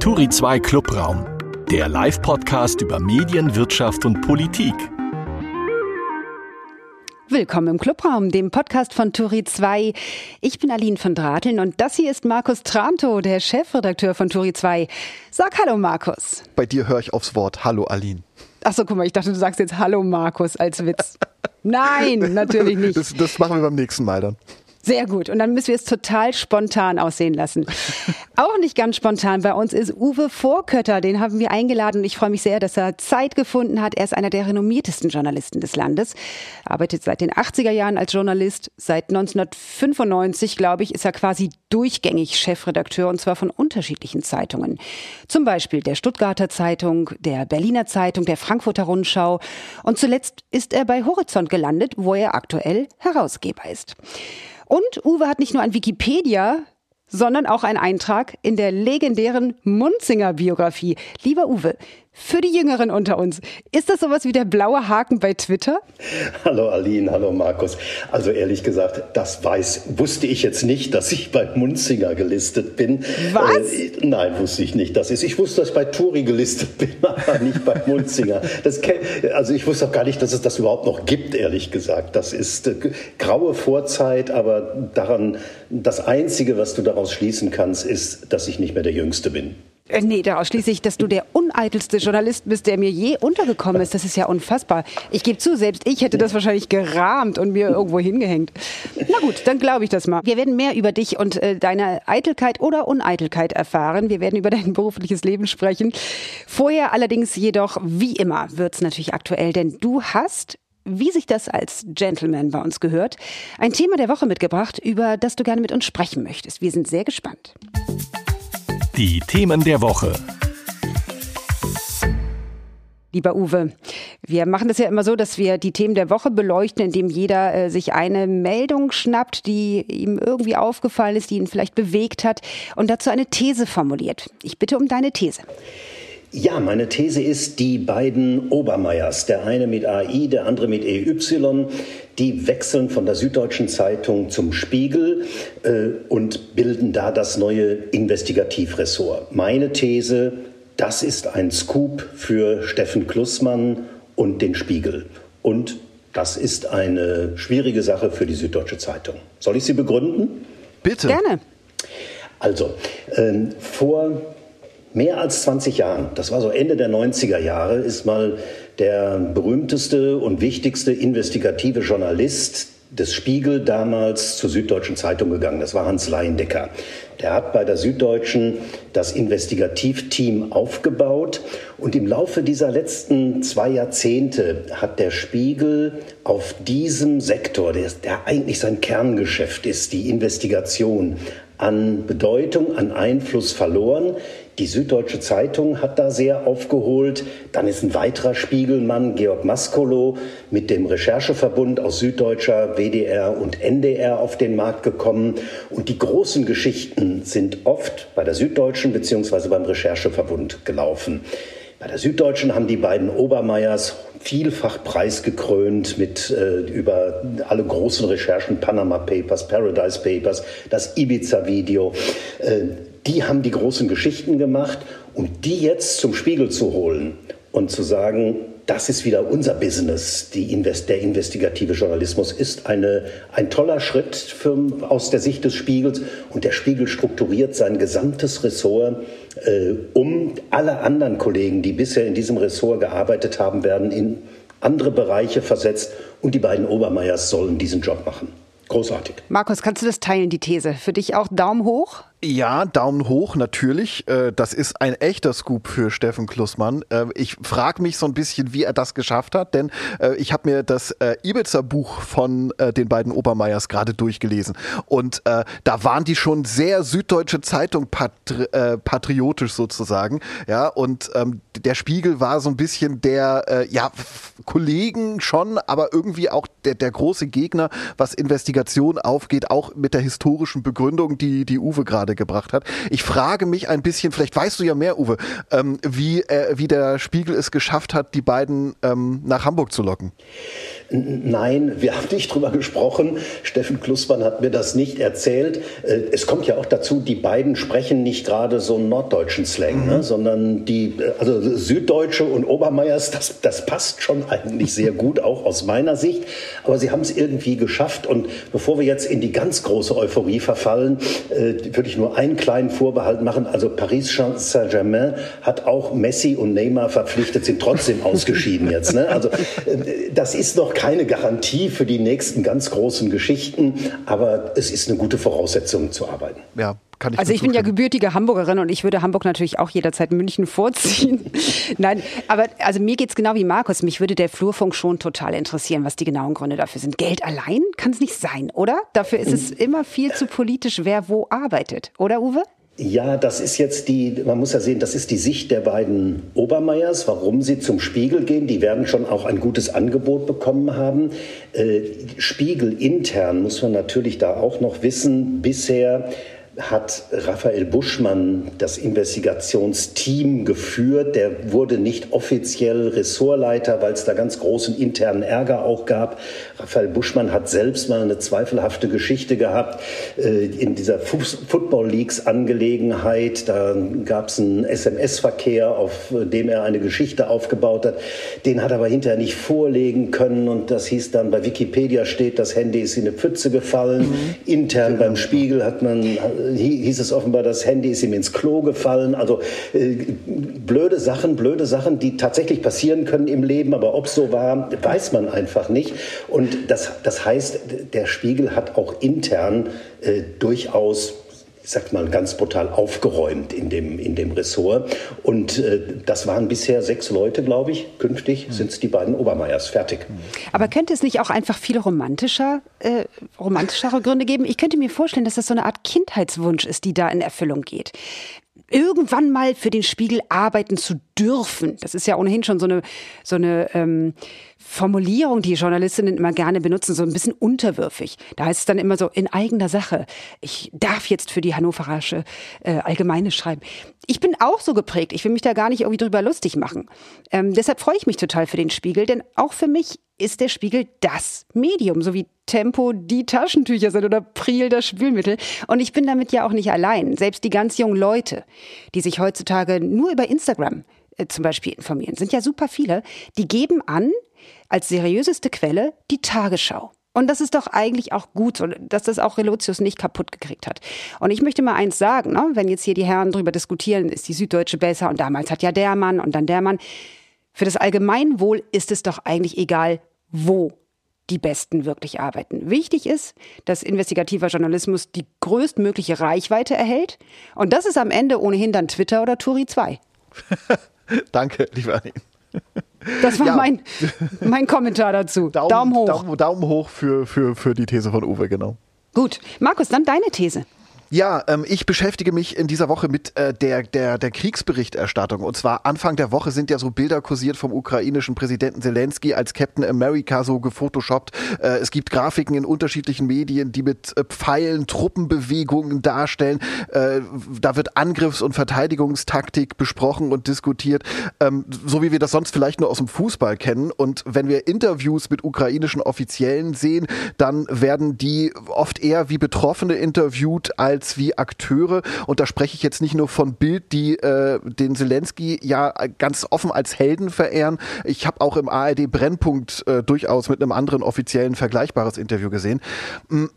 Turi 2 Clubraum, der Live-Podcast über Medien, Wirtschaft und Politik. Willkommen im Clubraum, dem Podcast von Turi 2. Ich bin Aline von Drateln und das hier ist Markus Tranto, der Chefredakteur von Turi 2. Sag Hallo, Markus. Bei dir höre ich aufs Wort Hallo, Aline. Achso, guck mal, ich dachte, du sagst jetzt Hallo, Markus als Witz. Nein, natürlich nicht. Das, das machen wir beim nächsten Mal dann. Sehr gut. Und dann müssen wir es total spontan aussehen lassen. Auch nicht ganz spontan bei uns ist Uwe Vorkötter. Den haben wir eingeladen ich freue mich sehr, dass er Zeit gefunden hat. Er ist einer der renommiertesten Journalisten des Landes. Arbeitet seit den 80er Jahren als Journalist. Seit 1995, glaube ich, ist er quasi durchgängig Chefredakteur und zwar von unterschiedlichen Zeitungen. Zum Beispiel der Stuttgarter Zeitung, der Berliner Zeitung, der Frankfurter Rundschau. Und zuletzt ist er bei Horizont gelandet, wo er aktuell Herausgeber ist. Und Uwe hat nicht nur ein Wikipedia, sondern auch einen Eintrag in der legendären Munzinger Biografie. Lieber Uwe, für die Jüngeren unter uns. Ist das sowas wie der blaue Haken bei Twitter? Hallo Aline, hallo Markus. Also ehrlich gesagt, das weiß, wusste ich jetzt nicht, dass ich bei Munzinger gelistet bin. Was? Äh, nein, wusste ich nicht. Das ist, ich wusste, dass ich bei Turi gelistet bin, aber nicht bei Munzinger. Das, also ich wusste auch gar nicht, dass es das überhaupt noch gibt, ehrlich gesagt. Das ist äh, graue Vorzeit, aber daran, das Einzige, was du daraus schließen kannst, ist, dass ich nicht mehr der Jüngste bin. Äh, nee, daraus schließe ich, dass du der uneitelste Journalist bist, der mir je untergekommen ist. Das ist ja unfassbar. Ich gebe zu, selbst ich hätte das wahrscheinlich gerahmt und mir irgendwo hingehängt. Na gut, dann glaube ich das mal. Wir werden mehr über dich und äh, deine Eitelkeit oder Uneitelkeit erfahren. Wir werden über dein berufliches Leben sprechen. Vorher allerdings jedoch, wie immer, wird's natürlich aktuell, denn du hast wie sich das als Gentleman bei uns gehört, ein Thema der Woche mitgebracht, über das du gerne mit uns sprechen möchtest. Wir sind sehr gespannt. Die Themen der Woche. Lieber Uwe, wir machen das ja immer so, dass wir die Themen der Woche beleuchten, indem jeder äh, sich eine Meldung schnappt, die ihm irgendwie aufgefallen ist, die ihn vielleicht bewegt hat und dazu eine These formuliert. Ich bitte um deine These. Ja, meine These ist, die beiden Obermeiers, der eine mit AI, der andere mit EY, die wechseln von der Süddeutschen Zeitung zum Spiegel äh, und bilden da das neue Investigativressort. Meine These, das ist ein Scoop für Steffen Klussmann und den Spiegel. Und das ist eine schwierige Sache für die Süddeutsche Zeitung. Soll ich sie begründen? Bitte. Gerne. Also, ähm, vor mehr als 20 Jahren, das war so Ende der 90er Jahre, ist mal der berühmteste und wichtigste investigative Journalist des Spiegel damals zur Süddeutschen Zeitung gegangen. Das war Hans Leindecker. Der hat bei der Süddeutschen das Investigativteam aufgebaut und im Laufe dieser letzten zwei Jahrzehnte hat der Spiegel auf diesem Sektor, der, der eigentlich sein Kerngeschäft ist, die Investigation, an Bedeutung, an Einfluss verloren. Die Süddeutsche Zeitung hat da sehr aufgeholt. Dann ist ein weiterer Spiegelmann, Georg Maskolo, mit dem Rechercheverbund aus Süddeutscher, WDR und NDR auf den Markt gekommen. Und die großen Geschichten sind oft bei der Süddeutschen bzw. beim Rechercheverbund gelaufen. Bei der Süddeutschen haben die beiden Obermeiers vielfach preisgekrönt mit äh, über alle großen Recherchen, Panama Papers, Paradise Papers, das Ibiza-Video. Äh, die haben die großen Geschichten gemacht und die jetzt zum Spiegel zu holen und zu sagen, das ist wieder unser Business. Invest der investigative Journalismus ist eine, ein toller Schritt für, aus der Sicht des Spiegels. Und der Spiegel strukturiert sein gesamtes Ressort, äh, um alle anderen Kollegen, die bisher in diesem Ressort gearbeitet haben, werden in andere Bereiche versetzt. Und die beiden Obermeiers sollen diesen Job machen. Großartig. Markus, kannst du das teilen, die These? Für dich auch Daumen hoch? Ja, Daumen hoch natürlich. Äh, das ist ein echter Scoop für Steffen Klussmann. Äh, ich frage mich so ein bisschen, wie er das geschafft hat, denn äh, ich habe mir das Ibiza-Buch von den beiden Obermeiers gerade durchgelesen und da waren die schon sehr süddeutsche Zeitung patri patriotisch sozusagen. Ja, und ähm, der Spiegel war so ein bisschen der, ja, Kollegen schon, aber irgendwie auch der, der große Gegner, was Investigation aufgeht, auch mit der historischen Begründung, die die Uwe gerade gerade gebracht hat. Ich frage mich ein bisschen, vielleicht weißt du ja mehr, Uwe, ähm, wie, äh, wie der Spiegel es geschafft hat, die beiden ähm, nach Hamburg zu locken. Nein, wir haben nicht drüber gesprochen. Steffen Klussmann hat mir das nicht erzählt. Äh, es kommt ja auch dazu, die beiden sprechen nicht gerade so einen norddeutschen Slang, ne, mhm. ne, sondern die, äh, also Süddeutsche und Obermeiers, das, das passt schon eigentlich sehr gut, auch aus meiner Sicht. Aber sie haben es irgendwie geschafft. Und bevor wir jetzt in die ganz große Euphorie verfallen, äh, würde ich nur einen kleinen Vorbehalt machen. Also Paris Saint-Germain hat auch Messi und Neymar verpflichtet, sind trotzdem ausgeschieden jetzt. Ne? Also das ist noch keine Garantie für die nächsten ganz großen Geschichten, aber es ist eine gute Voraussetzung zu arbeiten. Ja, kann ich also ich bin ja gebürtige Hamburgerin und ich würde Hamburg natürlich auch jederzeit München vorziehen. Nein, aber also mir geht es genau wie Markus. Mich würde der Flurfunk schon total interessieren, was die genauen Gründe dafür sind. Geld allein kann es nicht sein, oder? Dafür ist es immer viel zu politisch, wer wo arbeitet, oder Uwe? Ja, das ist jetzt die, man muss ja sehen, das ist die Sicht der beiden Obermeiers, warum sie zum Spiegel gehen. Die werden schon auch ein gutes Angebot bekommen haben. Äh, Spiegel intern muss man natürlich da auch noch wissen, bisher hat Raphael Buschmann das Investigationsteam geführt. Der wurde nicht offiziell Ressortleiter, weil es da ganz großen internen Ärger auch gab. Raphael Buschmann hat selbst mal eine zweifelhafte Geschichte gehabt äh, in dieser Football Leagues Angelegenheit. Da gab es einen SMS-Verkehr, auf dem er eine Geschichte aufgebaut hat. Den hat er aber hinterher nicht vorlegen können und das hieß dann bei Wikipedia steht, das Handy ist in eine Pfütze gefallen. Mhm. Intern beim Spiegel hat man hieß es offenbar, das Handy ist ihm ins Klo gefallen. Also äh, blöde Sachen, blöde Sachen, die tatsächlich passieren können im Leben, aber ob es so war, weiß man einfach nicht. Und das, das heißt, der Spiegel hat auch intern äh, durchaus ich sag mal ganz brutal aufgeräumt in dem, in dem Ressort. Und äh, das waren bisher sechs Leute, glaube ich. Künftig mhm. sind es die beiden Obermeiers. Fertig. Aber könnte es nicht auch einfach viel romantischer, äh, romantischere Gründe geben? Ich könnte mir vorstellen, dass das so eine Art Kindheitswunsch ist, die da in Erfüllung geht irgendwann mal für den Spiegel arbeiten zu dürfen. Das ist ja ohnehin schon so eine, so eine ähm, Formulierung, die Journalistinnen immer gerne benutzen, so ein bisschen unterwürfig. Da heißt es dann immer so in eigener Sache. Ich darf jetzt für die Hannoveranische äh, Allgemeine schreiben. Ich bin auch so geprägt. Ich will mich da gar nicht irgendwie drüber lustig machen. Ähm, deshalb freue ich mich total für den Spiegel, denn auch für mich ist der Spiegel das Medium, so wie Tempo die Taschentücher sind oder Priel das Spülmittel. Und ich bin damit ja auch nicht allein. Selbst die ganz jungen Leute, die sich heutzutage nur über Instagram zum Beispiel informieren, sind ja super viele, die geben an, als seriöseste Quelle die Tagesschau. Und das ist doch eigentlich auch gut, dass das auch Relotius nicht kaputt gekriegt hat. Und ich möchte mal eins sagen, ne? wenn jetzt hier die Herren drüber diskutieren, ist die Süddeutsche besser und damals hat ja der Mann und dann der Mann. Für das Allgemeinwohl ist es doch eigentlich egal, wo die Besten wirklich arbeiten. Wichtig ist, dass investigativer Journalismus die größtmögliche Reichweite erhält. Und das ist am Ende ohnehin dann Twitter oder Turi 2. Danke, lieber Anin. Das war ja. mein, mein Kommentar dazu. Daumen, Daumen hoch. Daumen, Daumen hoch für, für, für die These von Uwe, genau. Gut. Markus, dann deine These. Ja, ähm, ich beschäftige mich in dieser Woche mit äh, der, der, der Kriegsberichterstattung. Und zwar Anfang der Woche sind ja so Bilder kursiert vom ukrainischen Präsidenten Zelensky als Captain America so gefotoshoppt. Äh, es gibt Grafiken in unterschiedlichen Medien, die mit äh, Pfeilen Truppenbewegungen darstellen. Äh, da wird Angriffs- und Verteidigungstaktik besprochen und diskutiert, ähm, so wie wir das sonst vielleicht nur aus dem Fußball kennen. Und wenn wir Interviews mit ukrainischen Offiziellen sehen, dann werden die oft eher wie Betroffene interviewt als als wie Akteure. Und da spreche ich jetzt nicht nur von Bild, die äh, den Zelensky ja ganz offen als Helden verehren. Ich habe auch im ARD Brennpunkt äh, durchaus mit einem anderen offiziellen vergleichbares Interview gesehen.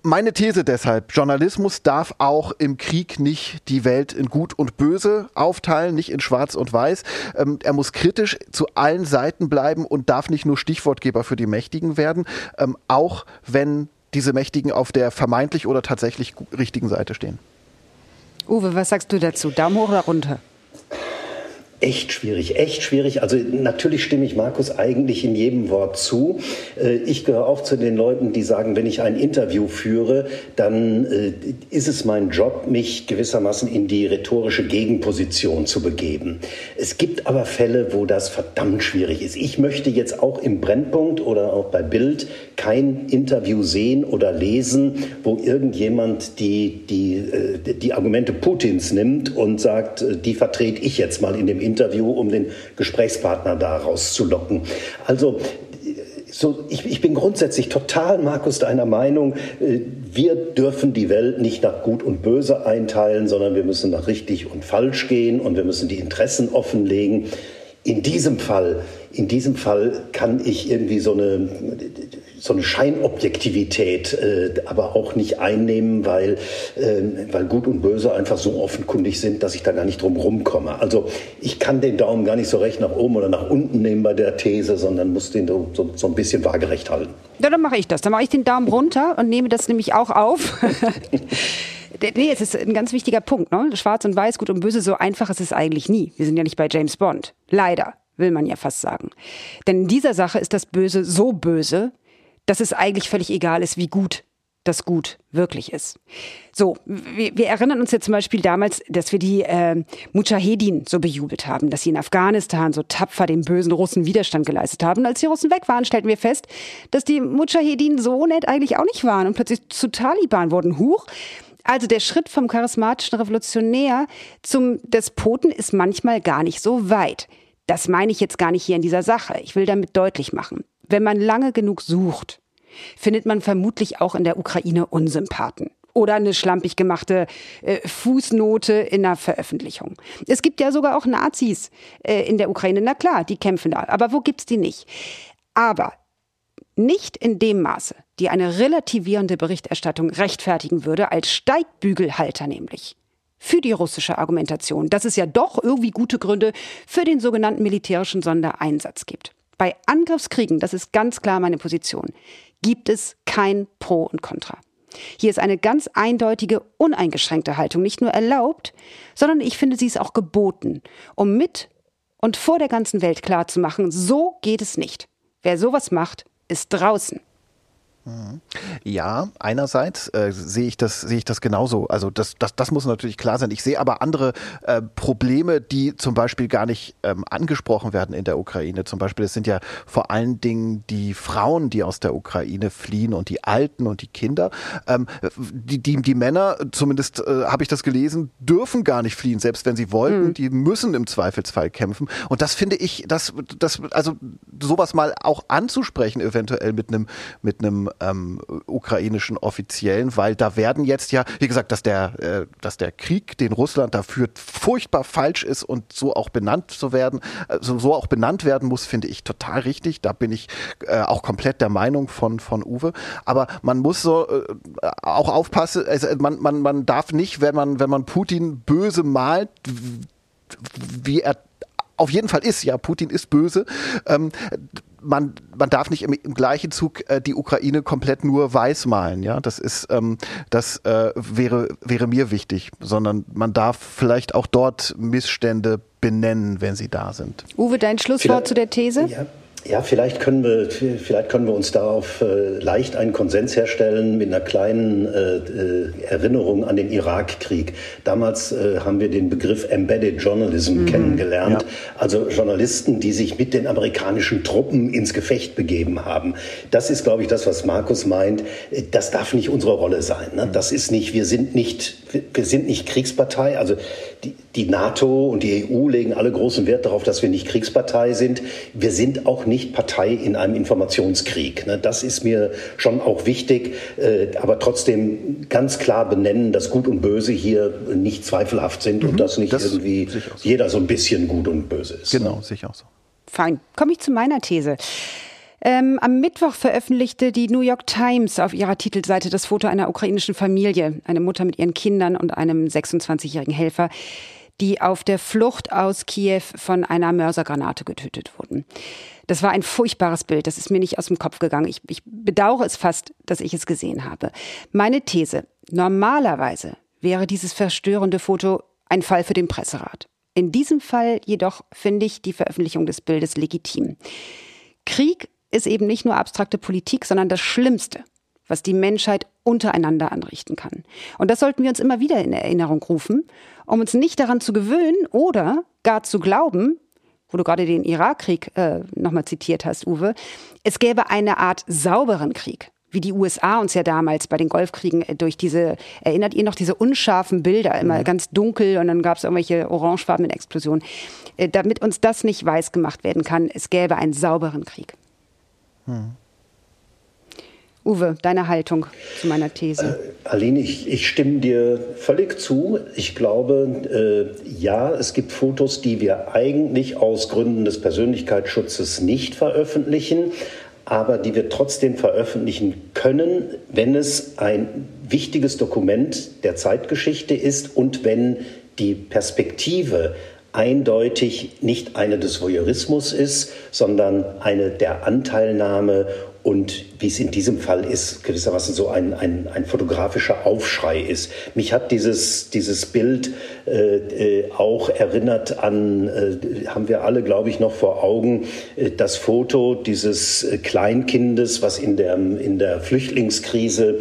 Meine These deshalb, Journalismus darf auch im Krieg nicht die Welt in gut und böse aufteilen, nicht in schwarz und weiß. Ähm, er muss kritisch zu allen Seiten bleiben und darf nicht nur Stichwortgeber für die Mächtigen werden, ähm, auch wenn diese Mächtigen auf der vermeintlich oder tatsächlich richtigen Seite stehen. Uwe, was sagst du dazu? Daumen hoch oder runter? Echt schwierig, echt schwierig. Also natürlich stimme ich Markus eigentlich in jedem Wort zu. Äh, ich gehöre auch zu den Leuten, die sagen, wenn ich ein Interview führe, dann äh, ist es mein Job, mich gewissermaßen in die rhetorische Gegenposition zu begeben. Es gibt aber Fälle, wo das verdammt schwierig ist. Ich möchte jetzt auch im Brennpunkt oder auch bei Bild kein Interview sehen oder lesen, wo irgendjemand die, die, äh, die Argumente Putins nimmt und sagt, die vertrete ich jetzt mal in dem Interview Interview, um den Gesprächspartner da rauszulocken. Also so, ich, ich, bin grundsätzlich total, Markus, deiner Meinung, äh, wir dürfen die Welt nicht nach Gut und Böse einteilen, sondern wir müssen nach richtig und falsch gehen und wir müssen die Interessen offenlegen. In diesem Fall, in diesem Fall kann ich irgendwie so eine, so eine Scheinobjektivität äh, aber auch nicht einnehmen, weil, äh, weil Gut und Böse einfach so offenkundig sind, dass ich da gar nicht drum rumkomme. Also ich kann den Daumen gar nicht so recht nach oben oder nach unten nehmen bei der These, sondern muss den so, so ein bisschen waagerecht halten. Ja, dann mache ich das. Dann mache ich den Daumen runter und nehme das nämlich auch auf. nee, es ist ein ganz wichtiger Punkt. Ne? Schwarz und Weiß, Gut und Böse, so einfach ist es eigentlich nie. Wir sind ja nicht bei James Bond. Leider, will man ja fast sagen. Denn in dieser Sache ist das Böse so böse, dass es eigentlich völlig egal ist, wie gut das Gut wirklich ist. So, wir, wir erinnern uns ja zum Beispiel damals, dass wir die äh, Mujahedin so bejubelt haben, dass sie in Afghanistan so tapfer dem bösen Russen Widerstand geleistet haben. Und als die Russen weg waren, stellten wir fest, dass die Mujahedin so nett eigentlich auch nicht waren und plötzlich zu Taliban wurden. Huch, also der Schritt vom charismatischen Revolutionär zum Despoten ist manchmal gar nicht so weit. Das meine ich jetzt gar nicht hier in dieser Sache. Ich will damit deutlich machen. Wenn man lange genug sucht, findet man vermutlich auch in der Ukraine Unsympathen oder eine schlampig gemachte äh, Fußnote in einer Veröffentlichung. Es gibt ja sogar auch Nazis äh, in der Ukraine. Na klar, die kämpfen da. Aber wo gibt's die nicht? Aber nicht in dem Maße, die eine relativierende Berichterstattung rechtfertigen würde, als Steigbügelhalter nämlich. Für die russische Argumentation, dass es ja doch irgendwie gute Gründe für den sogenannten militärischen Sondereinsatz gibt. Bei Angriffskriegen, das ist ganz klar meine Position, gibt es kein Pro und Contra. Hier ist eine ganz eindeutige, uneingeschränkte Haltung nicht nur erlaubt, sondern ich finde, sie ist auch geboten, um mit und vor der ganzen Welt klarzumachen, so geht es nicht. Wer sowas macht, ist draußen. Ja, einerseits äh, sehe ich das sehe ich das genauso. Also das, das, das muss natürlich klar sein. Ich sehe aber andere äh, Probleme, die zum Beispiel gar nicht ähm, angesprochen werden in der Ukraine. Zum Beispiel, es sind ja vor allen Dingen die Frauen, die aus der Ukraine fliehen und die Alten und die Kinder. Ähm, die, die, die Männer, zumindest äh, habe ich das gelesen, dürfen gar nicht fliehen, selbst wenn sie wollten. Mhm. Die müssen im Zweifelsfall kämpfen. Und das finde ich, das, das, also sowas mal auch anzusprechen, eventuell mit einem mit einem ähm, ukrainischen Offiziellen, weil da werden jetzt ja, wie gesagt, dass der, äh, dass der Krieg, den Russland da führt, furchtbar falsch ist und so auch benannt zu werden, also so auch benannt werden muss, finde ich total richtig. Da bin ich äh, auch komplett der Meinung von, von Uwe. Aber man muss so äh, auch aufpassen, also man, man, man darf nicht, wenn man, wenn man Putin böse malt, wie er auf jeden Fall ist, ja, Putin ist böse. Ähm, man, man darf nicht im, im gleichen Zug äh, die Ukraine komplett nur weiß malen, ja. Das ist, ähm, das äh, wäre, wäre mir wichtig, sondern man darf vielleicht auch dort Missstände benennen, wenn sie da sind. Uwe, dein Schlusswort vielleicht, zu der These? Ja. Ja, vielleicht können wir, vielleicht können wir uns darauf äh, leicht einen Konsens herstellen mit einer kleinen äh, äh, Erinnerung an den Irakkrieg. Damals äh, haben wir den Begriff Embedded Journalism mhm. kennengelernt, ja. also Journalisten, die sich mit den amerikanischen Truppen ins Gefecht begeben haben. Das ist, glaube ich, das, was Markus meint. Das darf nicht unsere Rolle sein. Ne? Das ist nicht, wir sind nicht, wir sind nicht Kriegspartei. Also die, die NATO und die EU legen alle großen Wert darauf, dass wir nicht Kriegspartei sind. Wir sind auch nicht Partei in einem Informationskrieg. Ne? Das ist mir schon auch wichtig, äh, aber trotzdem ganz klar benennen, dass Gut und Böse hier nicht zweifelhaft sind mhm, und dass nicht das irgendwie so. jeder so ein bisschen gut und böse ist. Genau, ne? sicher auch so. Fein. Komme ich zu meiner These. Ähm, am Mittwoch veröffentlichte die New York Times auf ihrer Titelseite das Foto einer ukrainischen Familie, eine Mutter mit ihren Kindern und einem 26-jährigen Helfer, die auf der Flucht aus Kiew von einer Mörsergranate getötet wurden. Das war ein furchtbares Bild, das ist mir nicht aus dem Kopf gegangen. Ich, ich bedauere es fast, dass ich es gesehen habe. Meine These, normalerweise wäre dieses verstörende Foto ein Fall für den Presserat. In diesem Fall jedoch finde ich die Veröffentlichung des Bildes legitim. Krieg ist eben nicht nur abstrakte Politik, sondern das Schlimmste, was die Menschheit untereinander anrichten kann. Und das sollten wir uns immer wieder in Erinnerung rufen, um uns nicht daran zu gewöhnen oder gar zu glauben, wo du gerade den Irakkrieg äh, nochmal zitiert hast, Uwe, es gäbe eine Art sauberen Krieg, wie die USA uns ja damals bei den Golfkriegen äh, durch diese, erinnert ihr noch diese unscharfen Bilder, immer mhm. ganz dunkel und dann gab es irgendwelche orangefarbenen Explosionen, äh, damit uns das nicht weiß gemacht werden kann, es gäbe einen sauberen Krieg. Hm. Uwe, deine Haltung zu meiner These. Äh, Aline, ich, ich, stimme dir völlig zu. Ich glaube, äh, ja, es gibt Fotos, die wir eigentlich aus Gründen des Persönlichkeitsschutzes nicht veröffentlichen, aber die wir trotzdem veröffentlichen können, wenn es ein wichtiges Dokument der Zeitgeschichte ist und wenn die Perspektive eindeutig nicht eine des Voyeurismus ist, sondern eine der Anteilnahme und wie es in diesem Fall ist, gewissermaßen so ein, ein, ein fotografischer Aufschrei ist. Mich hat dieses, dieses Bild äh, äh, auch erinnert an, äh, haben wir alle, glaube ich, noch vor Augen, äh, das Foto dieses äh, Kleinkindes, was in der, in der Flüchtlingskrise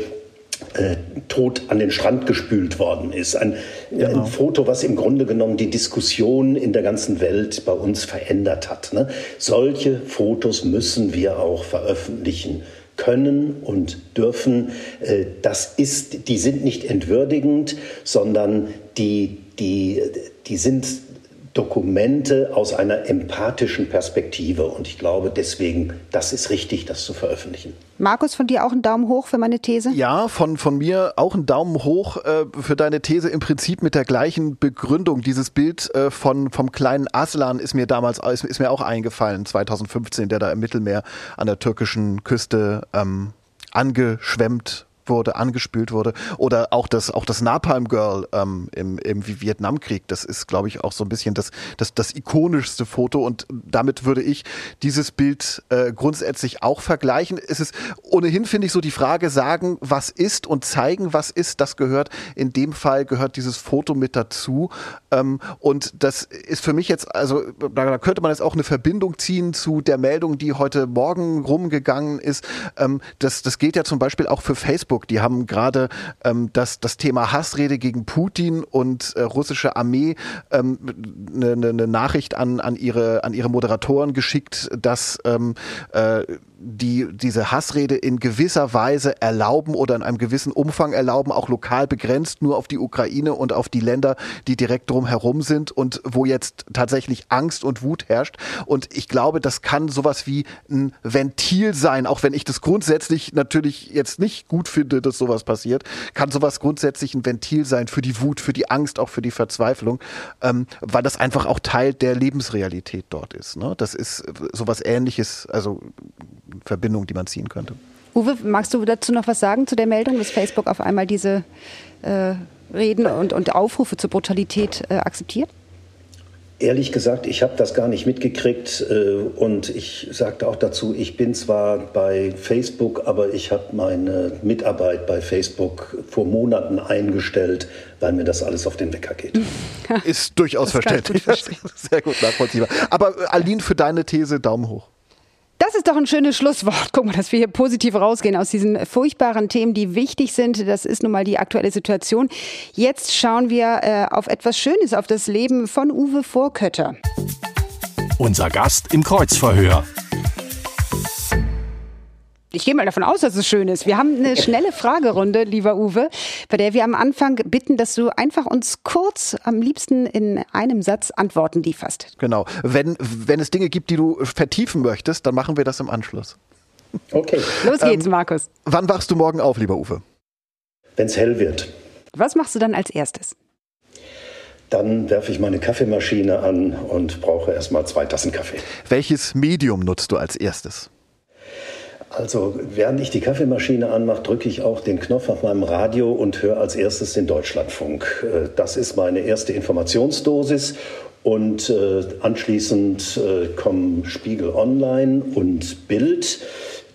äh, tot an den Strand gespült worden ist. Ein, genau. ein, Foto, was im Grunde genommen die Diskussion in der ganzen Welt bei uns verändert hat. Ne? Solche Fotos müssen wir auch veröffentlichen können und dürfen. Äh, das ist, die sind nicht entwürdigend, sondern die, die, die sind Dokumente aus einer empathischen Perspektive. Und ich glaube deswegen, das ist richtig, das zu veröffentlichen. Markus, von dir auch ein Daumen hoch für meine These? Ja, von, von mir auch ein Daumen hoch äh, für deine These. Im Prinzip mit der gleichen Begründung. Dieses Bild äh, von, vom kleinen Aslan ist mir damals ist, ist, mir auch eingefallen, 2015, der da im Mittelmeer an der türkischen Küste ähm, angeschwemmt wurde, angespült wurde. Oder auch das, auch das Napalm Girl ähm, im, im Vietnamkrieg. Das ist, glaube ich, auch so ein bisschen das, das, das ikonischste Foto. Und damit würde ich dieses Bild äh, grundsätzlich auch vergleichen. Es ist ohnehin, finde ich, so die Frage, sagen, was ist und zeigen, was ist, das gehört, in dem Fall gehört dieses Foto mit dazu. Ähm, und das ist für mich jetzt, also da könnte man jetzt auch eine Verbindung ziehen zu der Meldung, die heute Morgen rumgegangen ist. Ähm, das, das gilt ja zum Beispiel auch für Facebook Facebook. Die haben gerade ähm, das, das Thema Hassrede gegen Putin und äh, russische Armee eine ähm, ne, ne, ne Nachricht an, an, ihre, an ihre Moderatoren geschickt, dass ähm, äh, die diese Hassrede in gewisser Weise erlauben oder in einem gewissen Umfang erlauben, auch lokal begrenzt, nur auf die Ukraine und auf die Länder, die direkt drumherum sind und wo jetzt tatsächlich Angst und Wut herrscht. Und ich glaube, das kann sowas wie ein Ventil sein, auch wenn ich das grundsätzlich natürlich jetzt nicht gut finde, dass sowas passiert, kann sowas grundsätzlich ein Ventil sein für die Wut, für die Angst, auch für die Verzweiflung, ähm, weil das einfach auch Teil der Lebensrealität dort ist. Ne? Das ist sowas ähnliches, also Verbindung, die man ziehen könnte. Uwe, magst du dazu noch was sagen zu der Meldung, dass Facebook auf einmal diese äh, Reden und, und Aufrufe zur Brutalität äh, akzeptiert? Ehrlich gesagt, ich habe das gar nicht mitgekriegt äh, und ich sagte auch dazu, ich bin zwar bei Facebook, aber ich habe meine Mitarbeit bei Facebook vor Monaten eingestellt, weil mir das alles auf den Wecker geht. Ist durchaus verständlich. Sehr gut nachvollziehbar. Aber äh, Aline, für deine These Daumen hoch. Das ist doch ein schönes Schlusswort. Guck mal, dass wir hier positiv rausgehen aus diesen furchtbaren Themen, die wichtig sind. Das ist nun mal die aktuelle Situation. Jetzt schauen wir äh, auf etwas Schönes, auf das Leben von Uwe Vorkötter. Unser Gast im Kreuzverhör ich gehe mal davon aus, dass es schön ist. Wir haben eine schnelle Fragerunde, lieber Uwe, bei der wir am Anfang bitten, dass du einfach uns kurz, am liebsten in einem Satz Antworten lieferst. Genau. Wenn, wenn es Dinge gibt, die du vertiefen möchtest, dann machen wir das im Anschluss. Okay. Los geht's, ähm, Markus. Wann wachst du morgen auf, lieber Uwe? Wenn es hell wird. Was machst du dann als erstes? Dann werfe ich meine Kaffeemaschine an und brauche erstmal zwei Tassen Kaffee. Welches Medium nutzt du als erstes? Also während ich die Kaffeemaschine anmache, drücke ich auch den Knopf auf meinem Radio und höre als erstes den Deutschlandfunk. Äh, das ist meine erste Informationsdosis. Und äh, anschließend äh, kommen Spiegel Online und Bild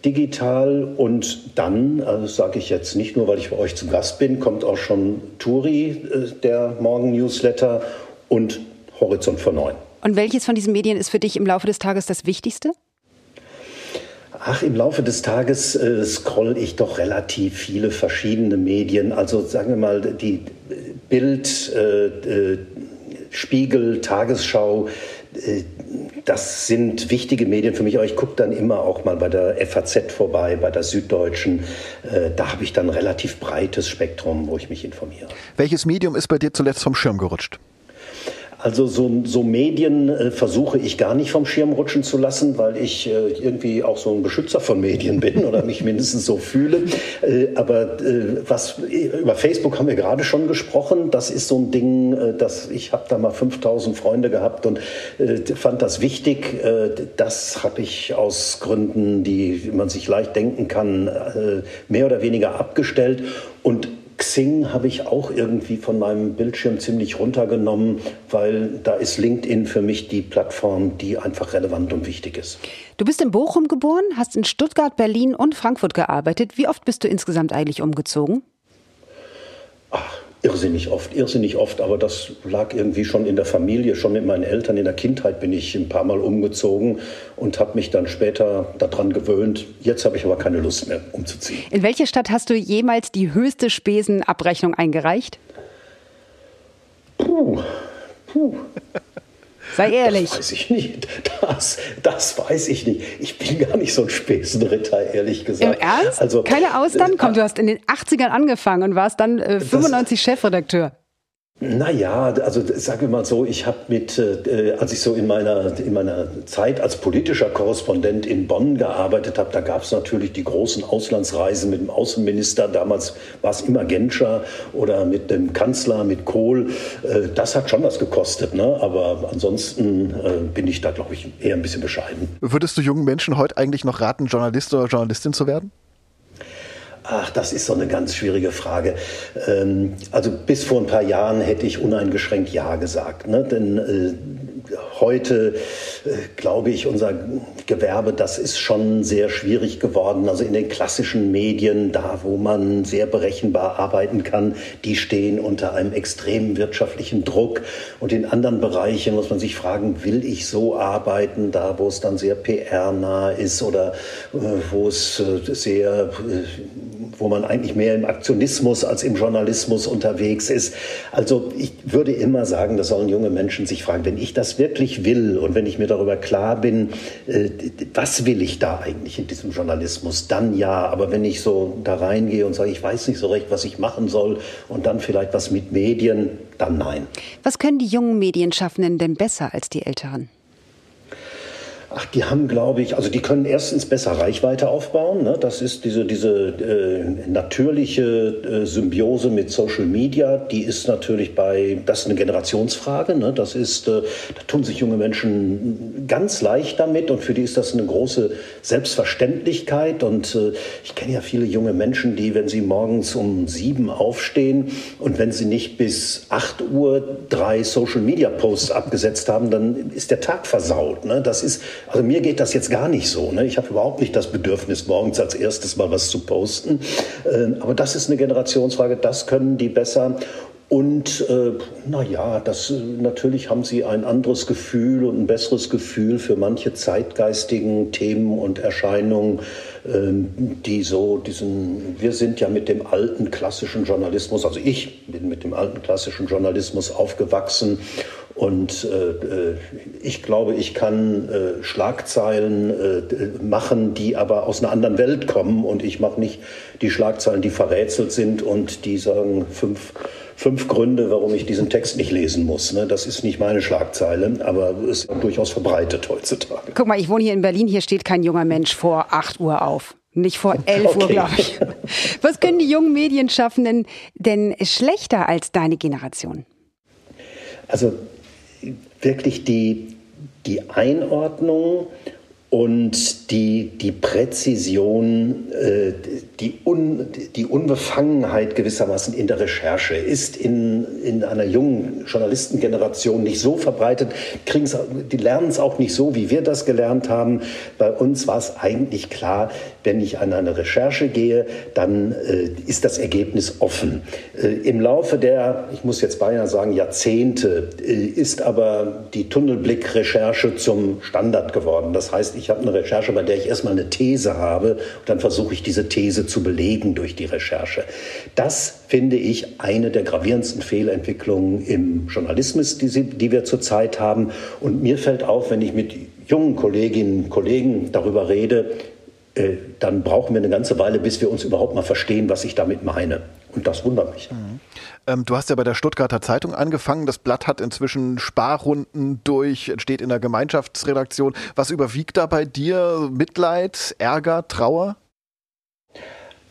digital. Und dann, also sage ich jetzt nicht nur, weil ich bei euch zu Gast bin, kommt auch schon Turi, der Morgen-Newsletter und Horizont vor neun. Und welches von diesen Medien ist für dich im Laufe des Tages das Wichtigste? Ach, im Laufe des Tages äh, scroll ich doch relativ viele verschiedene Medien. Also sagen wir mal, die Bild, äh, äh, Spiegel, Tagesschau, äh, das sind wichtige Medien für mich, aber ich gucke dann immer auch mal bei der FAZ vorbei, bei der Süddeutschen. Äh, da habe ich dann relativ breites Spektrum, wo ich mich informiere. Welches Medium ist bei dir zuletzt vom Schirm gerutscht? Also so, so Medien äh, versuche ich gar nicht vom Schirm rutschen zu lassen, weil ich äh, irgendwie auch so ein Beschützer von Medien bin oder mich mindestens so fühle. Äh, aber äh, was über Facebook haben wir gerade schon gesprochen. Das ist so ein Ding, äh, dass ich habe da mal 5000 Freunde gehabt und äh, fand das wichtig. das habe ich aus Gründen, die man sich leicht denken kann, mehr oder weniger abgestellt und Xing habe ich auch irgendwie von meinem Bildschirm ziemlich runtergenommen, weil da ist LinkedIn für mich die Plattform, die einfach relevant und wichtig ist. Du bist in Bochum geboren, hast in Stuttgart, Berlin und Frankfurt gearbeitet. Wie oft bist du insgesamt eigentlich umgezogen? Ach, irrsinnig oft, irrsinnig oft, aber das lag irgendwie schon in der Familie, schon mit meinen Eltern. In der Kindheit bin ich ein paar Mal umgezogen und habe mich dann später daran gewöhnt. Jetzt habe ich aber keine Lust mehr umzuziehen. In welcher Stadt hast du jemals die höchste Spesenabrechnung eingereicht? Puh, puh. Sei ehrlich. Das weiß ich nicht. Das, das weiß ich nicht. Ich bin gar nicht so ein Späßenritter, ehrlich gesagt. Im Ernst? Also, Keine Austern? Äh, Komm, du hast in den 80ern angefangen und warst dann äh, 95 das, Chefredakteur. Naja, also sage mal so, ich habe mit, äh, als ich so in meiner, in meiner Zeit als politischer Korrespondent in Bonn gearbeitet habe, da gab es natürlich die großen Auslandsreisen mit dem Außenminister. Damals war es immer Genscher oder mit dem Kanzler, mit Kohl. Äh, das hat schon was gekostet, ne? aber ansonsten äh, bin ich da, glaube ich, eher ein bisschen bescheiden. Würdest du jungen Menschen heute eigentlich noch raten, Journalist oder Journalistin zu werden? Ach, das ist so eine ganz schwierige Frage. Ähm, also bis vor ein paar Jahren hätte ich uneingeschränkt Ja gesagt. Ne? Denn äh, heute, äh, glaube ich, unser Gewerbe, das ist schon sehr schwierig geworden. Also in den klassischen Medien, da wo man sehr berechenbar arbeiten kann, die stehen unter einem extremen wirtschaftlichen Druck. Und in anderen Bereichen muss man sich fragen, will ich so arbeiten, da wo es dann sehr PR-nah ist oder äh, wo es äh, sehr, wo man eigentlich mehr im Aktionismus als im Journalismus unterwegs ist. Also ich würde immer sagen, das sollen junge Menschen sich fragen, wenn ich das wirklich will und wenn ich mir darüber klar bin, äh, was will ich da eigentlich in diesem Journalismus, dann ja. Aber wenn ich so da reingehe und sage, ich weiß nicht so recht, was ich machen soll und dann vielleicht was mit Medien, dann nein. Was können die jungen Medienschaffenden denn besser als die älteren? Ach, die haben, glaube ich, also die können erstens besser Reichweite aufbauen. Ne? Das ist diese, diese äh, natürliche äh, Symbiose mit Social Media, die ist natürlich bei, das ist eine Generationsfrage. Ne? Das ist, äh, da tun sich junge Menschen ganz leicht damit und für die ist das eine große Selbstverständlichkeit. Und äh, ich kenne ja viele junge Menschen, die, wenn sie morgens um sieben aufstehen und wenn sie nicht bis acht Uhr drei Social Media Posts abgesetzt haben, dann ist der Tag versaut. Ne? Das ist also mir geht das jetzt gar nicht so. Ne? Ich habe überhaupt nicht das Bedürfnis, morgens als erstes mal was zu posten. Ähm, aber das ist eine Generationsfrage, das können die besser. Und äh, naja, das, natürlich haben sie ein anderes Gefühl und ein besseres Gefühl für manche zeitgeistigen Themen und Erscheinungen, ähm, die so diesen, wir sind ja mit dem alten klassischen Journalismus, also ich bin mit dem alten klassischen Journalismus aufgewachsen und äh, äh, ich glaube, ich kann äh, Schlagzeilen äh, machen, die aber aus einer anderen Welt kommen. Und ich mache nicht die Schlagzeilen, die verrätselt sind und die sagen fünf, fünf Gründe, warum ich diesen Text nicht lesen muss. Ne? Das ist nicht meine Schlagzeile, aber ist durchaus verbreitet heutzutage. Guck mal, ich wohne hier in Berlin. Hier steht kein junger Mensch vor 8 Uhr auf. Nicht vor 11 okay. Uhr, glaube ich. Was können die jungen Medienschaffenden denn schlechter als deine Generation? Also wirklich die, die Einordnung und die, die Präzision, äh, die, Un, die Unbefangenheit gewissermaßen in der Recherche ist in, in einer jungen Journalistengeneration nicht so verbreitet. Die lernen es auch nicht so, wie wir das gelernt haben. Bei uns war es eigentlich klar, wenn ich an eine Recherche gehe, dann äh, ist das Ergebnis offen. Äh, Im Laufe der, ich muss jetzt beinahe sagen, Jahrzehnte, äh, ist aber die Tunnelblick-Recherche zum Standard geworden. Das heißt, ich habe eine Recherche, bei der ich erstmal eine These habe und dann versuche ich diese These zu belegen durch die Recherche. Das finde ich eine der gravierendsten Fehlentwicklungen im Journalismus, die, sie, die wir zurzeit haben. Und mir fällt auf, wenn ich mit jungen Kolleginnen und Kollegen darüber rede, äh, dann brauchen wir eine ganze Weile, bis wir uns überhaupt mal verstehen, was ich damit meine. Und das wundert mich. Mhm. Ähm, du hast ja bei der Stuttgarter Zeitung angefangen. Das Blatt hat inzwischen Sparrunden durch, steht in der Gemeinschaftsredaktion. Was überwiegt da bei dir? Mitleid, Ärger, Trauer?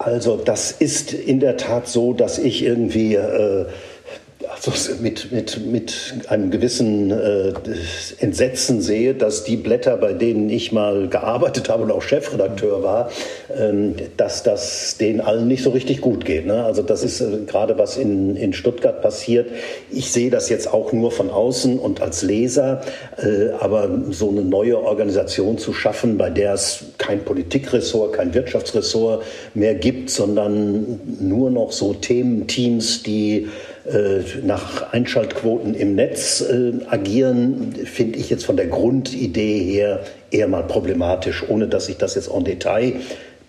Also das ist in der Tat so, dass ich irgendwie äh, also mit, mit, mit einem gewissen äh, Entsetzen sehe, dass die Blätter, bei denen ich mal gearbeitet habe und auch Chefredakteur war, ähm, dass das denen allen nicht so richtig gut geht. Ne? Also das ist äh, gerade was in, in Stuttgart passiert. Ich sehe das jetzt auch nur von außen und als Leser, äh, aber so eine neue Organisation zu schaffen, bei der es kein Politikressort, kein Wirtschaftsressort mehr gibt, sondern nur noch so Thementeams, die nach Einschaltquoten im Netz äh, agieren, finde ich jetzt von der Grundidee her eher mal problematisch, ohne dass ich das jetzt en Detail